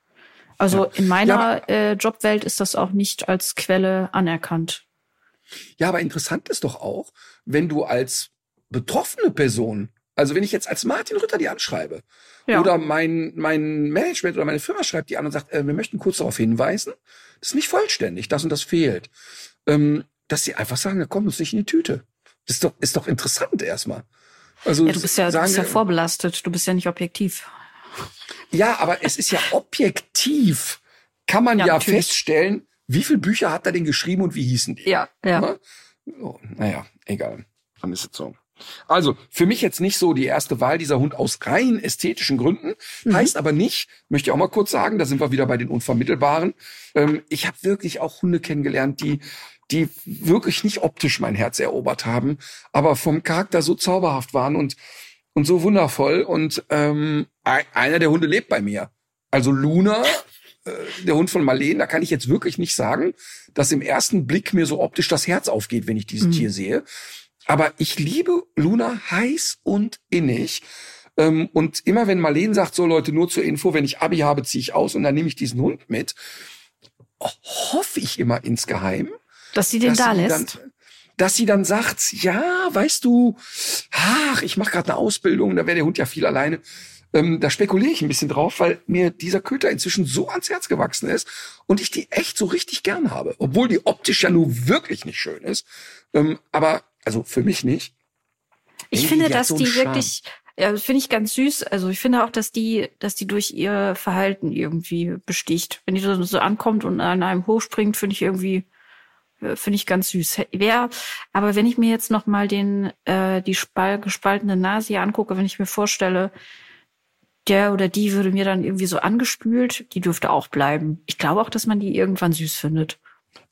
Also in meiner äh, Jobwelt ist das auch nicht als Quelle anerkannt. Ja, aber interessant ist doch auch, wenn du als betroffene Person, also wenn ich jetzt als Martin Rütter die anschreibe, Ja. oder mein, mein Management oder meine Firma schreibt die an und sagt, äh, wir möchten kurz darauf hinweisen, das ist nicht vollständig, das und das fehlt. Ähm, dass sie einfach sagen, da kommt uns nicht in die Tüte. Das ist doch, ist doch interessant erstmal. Also Ja, du bist ja, du sagen, bist ja vorbelastet, du bist ja nicht objektiv. Ja, aber es ist ja objektiv, kann man ja, Ja, feststellen, wie viele Bücher hat er denn geschrieben und wie hießen die? Ja, ja. Ne? Oh, naja, egal. Dann ist es so. Also, für mich jetzt nicht so die erste Wahl dieser Hund aus rein ästhetischen Gründen. Heißt aber nicht, möchte ich auch mal kurz sagen, da sind wir wieder bei den Unvermittelbaren. Ähm, ich habe wirklich auch Hunde kennengelernt, die, die wirklich nicht optisch mein Herz erobert haben, aber vom Charakter so zauberhaft waren und, und so wundervoll. Und ähm, ein- einer der Hunde lebt bei mir. Also Luna, äh, der Hund von Marleen, da kann ich jetzt wirklich nicht sagen, dass im ersten Blick mir so optisch das Herz aufgeht, wenn ich dieses Tier sehe. Aber ich liebe Luna heiß und innig. Ähm, und immer wenn Marlene sagt, so Leute, nur zur Info, wenn ich Abi habe, ziehe ich aus und dann nehme ich diesen Hund mit, hoffe ich immer insgeheim, Dass sie den dass da sie lässt. Dann, dass sie dann sagt, ja, weißt du, ach, ich mache gerade eine Ausbildung, da wäre der Hund ja viel alleine. Ähm, da spekuliere ich ein bisschen drauf, weil mir dieser Köter inzwischen so ans Herz gewachsen ist und ich die echt so richtig gern habe. Obwohl die optisch ja nur wirklich nicht schön ist. Ähm, aber, also für mich nicht. Ich Irgendwie, finde, die dass so die Charme. wirklich, ja, das finde ich ganz süß. Also ich finde auch, dass die, dass die durch ihr Verhalten irgendwie besticht. Wenn die so, so ankommt und an einem hochspringt, finde ich irgendwie, äh, finde ich ganz süß. Wer, aber wenn ich mir jetzt noch mal den, äh, die spal gespaltene Nase hier angucke, wenn ich mir vorstelle, der oder die würde mir dann irgendwie so angespült, die dürfte auch bleiben. Ich glaube auch, dass man die irgendwann süß findet.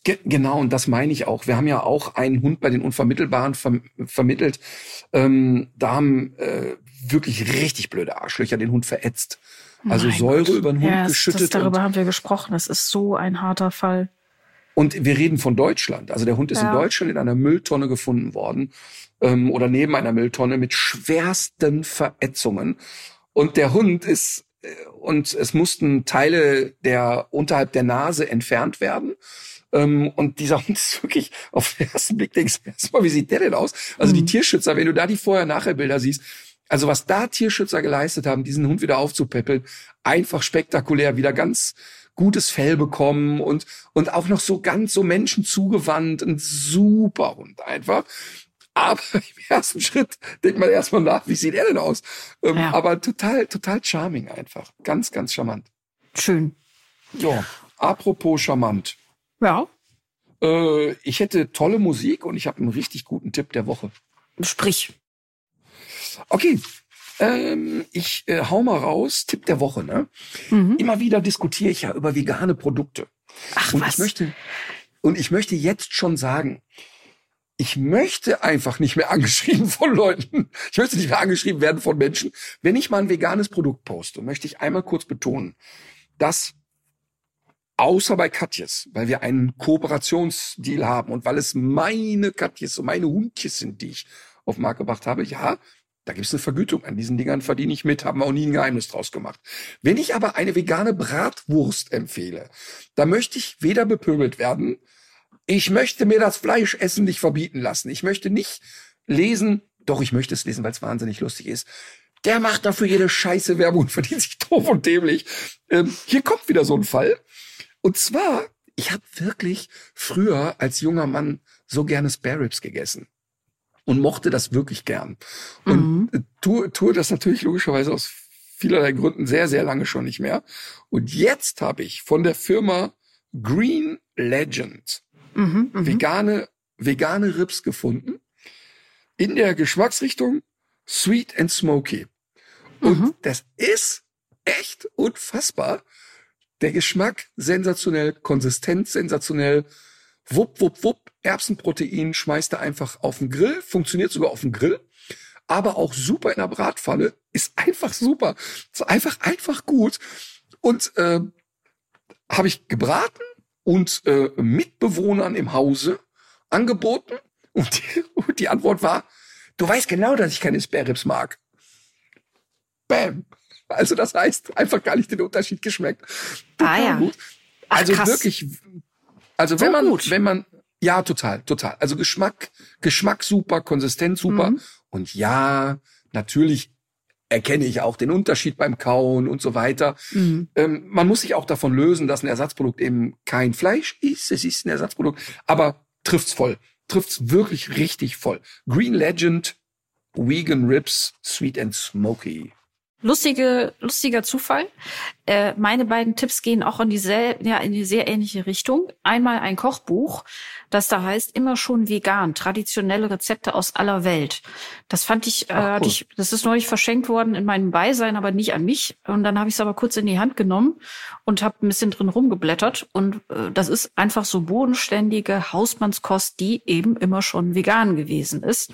Ge genau, und das meine ich auch. Wir haben ja auch einen Hund bei den Unvermittelbaren verm vermittelt. Ähm, da haben äh, wirklich richtig blöde Arschlöcher den Hund verätzt. Also Mein Säure Gott. über den Hund ja, geschüttet. Das, darüber haben wir gesprochen. Das ist so ein harter Fall. und wir reden von Deutschland. Also der Hund ist Ja. in Deutschland in einer Mülltonne gefunden worden ähm, oder neben einer Mülltonne mit schwersten Verätzungen. Und der Hund ist äh, und es mussten Teile der unterhalb der Nase entfernt werden. Ähm, und dieser Hund ist wirklich auf den ersten Blick denkst du erstmal, wie sieht der denn aus? Also die Mhm. Tierschützer, wenn du da die Vorher-Nachher-Bilder siehst, also was da Tierschützer geleistet haben, diesen Hund wieder aufzupäppeln, einfach spektakulär, wieder ganz gutes Fell bekommen und, und auch noch so ganz so Menschen zugewandt, ein super Hund einfach. Aber im ersten Schritt denkt man erstmal nach, wie sieht er denn aus? Ähm, Ja. Aber total, total charming einfach. Ganz, ganz charmant. Schön. Ja, apropos charmant. Ja. Äh, ich hätte tolle Musik und ich habe einen richtig guten Tipp der Woche. Sprich. Okay, ähm, ich äh, hau mal raus, Tipp der Woche. Ne? Mhm. Immer wieder diskutiere ich ja über vegane Produkte. Ach Und was. ich möchte, und ich möchte jetzt schon sagen, ich möchte einfach nicht mehr angeschrieben von Leuten. Ich möchte nicht mehr angeschrieben werden von Menschen. Wenn ich mal ein veganes Produkt poste, möchte ich einmal kurz betonen, dass außer bei Katjes, weil wir einen Kooperationsdeal haben und weil es meine Katjes und meine Hundjes sind, die ich auf den Markt gebracht habe, ja, da gibt es eine Vergütung. An diesen Dingern verdiene ich mit, haben wir auch nie ein Geheimnis draus gemacht. Wenn ich aber eine vegane Bratwurst empfehle, da möchte ich weder bepöbelt werden, ich möchte mir das Fleischessen nicht verbieten lassen. Ich möchte nicht lesen, doch ich möchte es lesen, weil es wahnsinnig lustig ist. Der macht dafür jede Scheiße Werbung und verdient sich doof und dämlich. Ähm, hier kommt wieder so ein Fall. Und zwar, ich habe wirklich früher als junger Mann so gerne Spare Ribs gegessen und mochte das wirklich gern. Und Mhm. äh, tue, tue das natürlich logischerweise aus vielerlei Gründen sehr, sehr lange schon nicht mehr. Und jetzt habe ich von der Firma Green Legend Mhm, mhm. vegane, vegane Ribs gefunden. In der Geschmacksrichtung Sweet and Smoky. Und Mhm. das ist echt unfassbar. Der Geschmack sensationell, Konsistenz sensationell. Wupp, wupp, wupp. Erbsenprotein schmeißt er einfach auf den Grill, funktioniert sogar auf dem Grill, aber auch super in der Bratpfanne. Ist einfach super. Ist einfach, einfach gut. Und äh, habe ich gebraten und äh, Mitbewohnern im Hause angeboten. Und die, und die Antwort war, du weißt genau, dass ich keine Spare Ribs mag. Bam. Also das heißt, einfach gar nicht den Unterschied geschmeckt. Ah, ja. gut. Ach, Also krass. wirklich, also So wenn man, gut. wenn man, ja, total, total. Also Geschmack, Geschmack super, Konsistenz super. Mhm. Und ja, natürlich erkenne ich auch den Unterschied beim Kauen und so weiter. Mhm. Ähm, man muss sich auch davon lösen, dass ein Ersatzprodukt eben kein Fleisch ist. Es ist ein Ersatzprodukt, aber trifft's voll. Trifft's wirklich richtig voll. Green Legend, Vegan Ribs, Sweet and Smoky. Lustige, lustiger Zufall. Äh, meine beiden Tipps gehen auch in, diesel ja, in eine sehr ähnliche Richtung. Einmal ein Kochbuch, das da heißt immer schon vegan, traditionelle Rezepte aus aller Welt. Das fand ich, äh, Ach, cool. ich, das ist neulich verschenkt worden in meinem Beisein, aber nicht an mich. Und dann habe ich es aber kurz in die Hand genommen und habe ein bisschen drin rumgeblättert. Und äh, das ist einfach so bodenständige Hausmannskost, die eben immer schon vegan gewesen ist.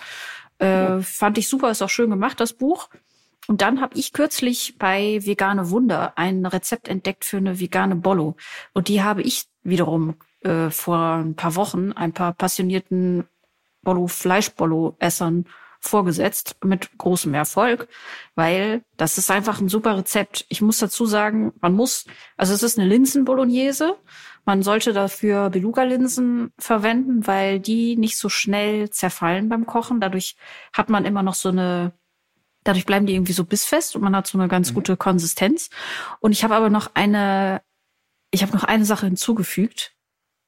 Äh, fand ich super, ist auch schön gemacht, das Buch. Und dann habe ich kürzlich bei Vegane Wunder ein Rezept entdeckt für eine vegane Bollo. Und die habe ich wiederum äh, vor ein paar Wochen ein paar passionierten Bollo, Fleischbollo-Essern vorgesetzt mit großem Erfolg, weil das ist einfach ein super Rezept. Ich muss dazu sagen, man muss, also es ist eine Linsen-Bolognese. Man sollte dafür Beluga-Linsen verwenden, weil die nicht so schnell zerfallen beim Kochen. Dadurch hat man immer noch so eine Dadurch bleiben die irgendwie so bissfest und man hat so eine ganz mhm. gute Konsistenz. Und ich habe aber noch eine, ich habe noch eine Sache hinzugefügt.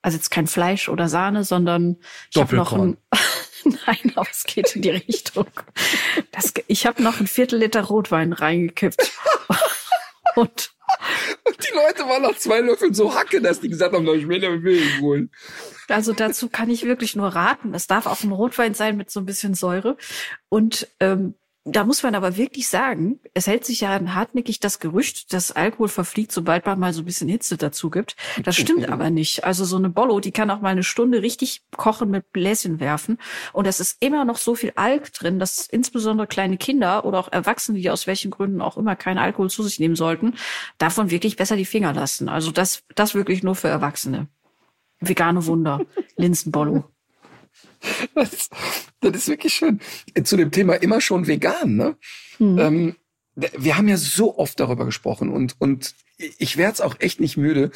Also jetzt kein Fleisch oder Sahne, sondern ich habe noch ein, Nein, aber es geht in die Richtung. Das, ich habe noch ein Viertel Liter Rotwein reingekippt. und, und die Leute waren nach zwei Löffeln so hacke, dass die gesagt haben, ich will ja will ich holen. Also dazu kann ich wirklich nur raten. Es darf auch ein Rotwein sein mit so ein bisschen Säure. Und ähm, da muss man aber wirklich sagen, es hält sich ja hartnäckig das Gerücht, dass Alkohol verfliegt, sobald man mal so ein bisschen Hitze dazu gibt. Das stimmt aber nicht. Also so eine Bollo, die kann auch mal eine Stunde richtig kochen mit Bläschen werfen. Und es ist immer noch so viel Alk drin, dass insbesondere kleine Kinder oder auch Erwachsene, die aus welchen Gründen auch immer keinen Alkohol zu sich nehmen sollten, davon wirklich besser die Finger lassen. Also das, das wirklich nur für Erwachsene. Vegane Wunder. Linsenbollo. Das ist, das ist wirklich schön. Zu dem Thema immer schon vegan, ne? Mhm. Ähm, wir haben ja so oft darüber gesprochen und, und ich werde es auch echt nicht müde,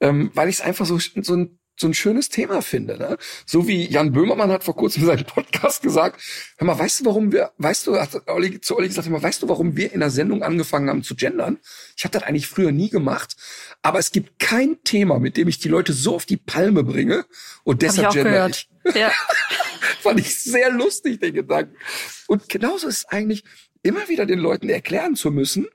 ähm, weil ich es einfach so, so ein so ein schönes Thema finde. Ne? So wie Jan Böhmermann hat vor kurzem in seinem Podcast gesagt, hör mal, weißt du, warum wir, weißt du, hat Olli, zu Olli gesagt, hör mal, weißt du, warum wir in der Sendung angefangen haben zu gendern? Ich habe das eigentlich früher nie gemacht, aber es gibt kein Thema, mit dem ich die Leute so auf die Palme bringe und deshalb ich gender gehört. ich. Ja. Fand ich sehr lustig, den Gedanken. Und genauso ist es eigentlich, immer wieder den Leuten erklären zu müssen,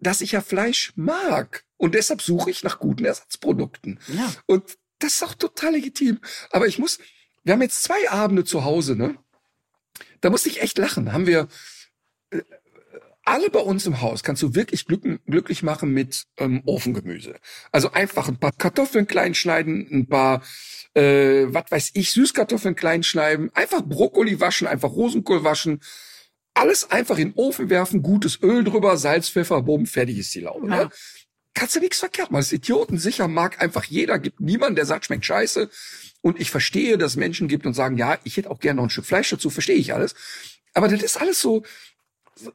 dass ich ja Fleisch mag. Und deshalb suche ich nach guten Ersatzprodukten. Ja. Und das ist auch total legitim. Aber ich muss, wir haben jetzt zwei Abende zu Hause, ne? Da musste ich echt lachen. Haben wir alle bei uns im Haus kannst du wirklich glück, glücklich machen mit ähm, Ofengemüse. Also einfach ein paar Kartoffeln klein schneiden, ein paar, äh, was weiß ich, Süßkartoffeln klein schneiden, einfach Brokkoli waschen, einfach Rosenkohl waschen, alles einfach in den Ofen werfen, gutes Öl drüber, Salz, Pfeffer, Boom, fertig ist die Laube. Ne? Ja. Ne? kannst du nichts verkehrt machen. Das Idioten sicher mag einfach jeder, gibt niemand, der sagt, schmeckt scheiße. Und ich verstehe, dass Menschen gibt und sagen, ja, ich hätte auch gerne noch ein Stück Fleisch dazu, verstehe ich alles. Aber das ist alles so,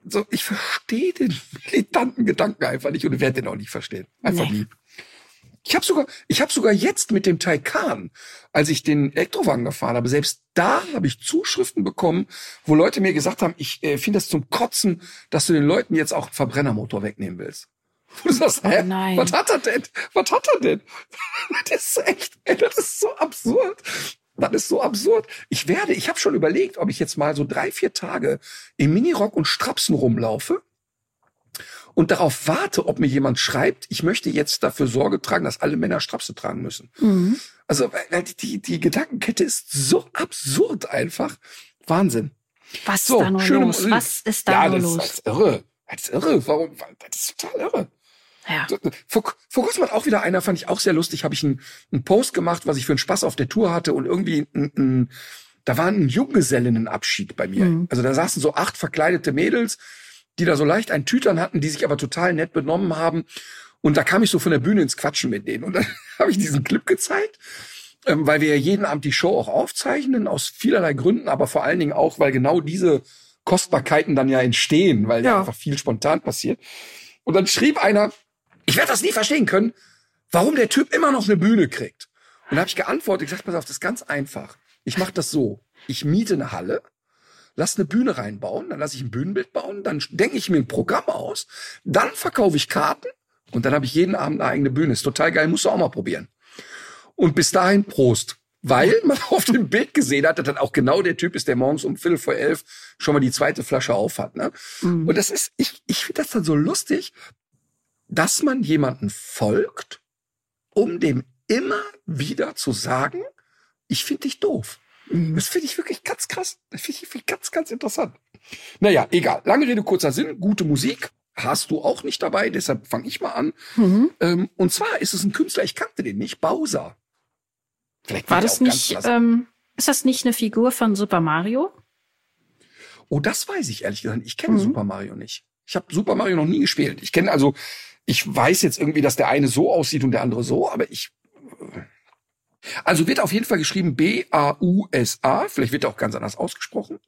so ich verstehe den militanten Gedanken einfach nicht und werde den auch nicht verstehen. Einfach nee. nie. Ich habe sogar, ich habe sogar jetzt mit dem Taycan, als ich den Elektrowagen gefahren habe, selbst da habe ich Zuschriften bekommen, wo Leute mir gesagt haben, ich äh, finde das zum Kotzen, dass du den Leuten jetzt auch einen Verbrennermotor wegnehmen willst. Du sagst, hä? Oh nein. Was hat er denn? Was hat er denn? Das ist echt, ey, das ist so absurd. Das ist so absurd. Ich werde, ich habe schon überlegt, ob ich jetzt mal so drei, vier Tage im Minirock und Strapsen rumlaufe und darauf warte, ob mir jemand schreibt, ich möchte jetzt dafür Sorge tragen, dass alle Männer Strapse tragen müssen. Mhm. Also die, die Gedankenkette ist so absurd einfach. Wahnsinn. Was so, ist da nur los? Was ist da ja, nur das, los? Das ist irre. Das ist irre. Warum? Das ist total irre. Ja. Vor, vor kurzem hat auch wieder einer, fand ich auch sehr lustig, habe ich einen, einen Post gemacht, was ich für einen Spaß auf der Tour hatte und irgendwie ein, ein, da war ein Junggesellinnenabschied bei mir. Mhm. Also da saßen so acht verkleidete Mädels, die da so leicht ein Tütern hatten, die sich aber total nett benommen haben. Und da kam ich so von der Bühne ins Quatschen mit denen. Und dann habe ich diesen Clip gezeigt, ähm, weil wir ja jeden Abend die Show auch aufzeichnen, aus vielerlei Gründen, aber vor allen Dingen auch, weil genau diese Kostbarkeiten dann ja entstehen, weil ja, ja einfach viel spontan passiert. Und dann schrieb einer, ich werde das nie verstehen können, warum der Typ immer noch eine Bühne kriegt. Und da habe ich geantwortet, ich gesagt, pass auf, das ist ganz einfach. Ich mache das so. Ich miete eine Halle, lass eine Bühne reinbauen, dann lasse ich ein Bühnenbild bauen, dann denke ich mir ein Programm aus, dann verkaufe ich Karten und dann habe ich jeden Abend eine eigene Bühne. Ist total geil, musst du auch mal probieren. Und bis dahin Prost. Weil man auf dem Bild gesehen hat, dass dann auch genau der Typ ist, der morgens um Viertel vor elf schon mal die zweite Flasche aufhat. Ne? Mhm. Und das ist, ich, ich finde das dann so lustig, dass man jemanden folgt, um dem immer wieder zu sagen, ich finde dich doof. Mhm. Das finde ich wirklich ganz krass. Das finde ich ganz, ganz interessant. Naja, egal. Lange Rede, kurzer Sinn. Gute Musik hast du auch nicht dabei, deshalb fange ich mal an. Mhm. Ähm, und zwar ist es ein Künstler, ich kannte den nicht, Bowser. Vielleicht war das nicht, ähm, ist das nicht eine Figur von Super Mario? Oh, das weiß ich ehrlich gesagt. Ich kenne mhm. Super Mario nicht. Ich habe Super Mario noch nie gespielt. Ich kenne also ich weiß jetzt irgendwie, dass der eine so aussieht und der andere so, aber ich. Also wird auf jeden Fall geschrieben B-A-U-S-A. Vielleicht wird er auch ganz anders ausgesprochen.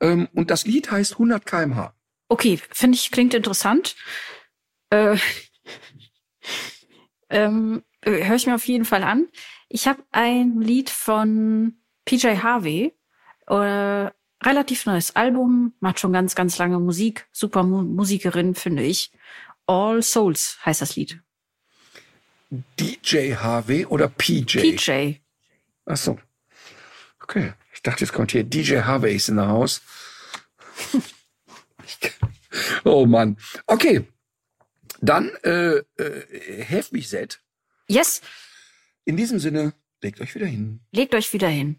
Ähm, und das Lied heißt 100 kmh. Okay, finde ich, klingt interessant. Äh, ähm, Höre ich mir auf jeden Fall an. Ich habe ein Lied von PJ Harvey, äh, relativ neues Album, macht schon ganz, ganz lange Musik, super Mu Musikerin, finde ich. All Souls heißt das Lied. DJ HW oder PJ? PJ. Ach so. Okay. Ich dachte, jetzt kommt hier DJ Harvey ist in der Haus. oh Mann. Okay. Dann äh, äh, have mich set. Yes. In diesem Sinne, legt euch wieder hin. Legt euch wieder hin.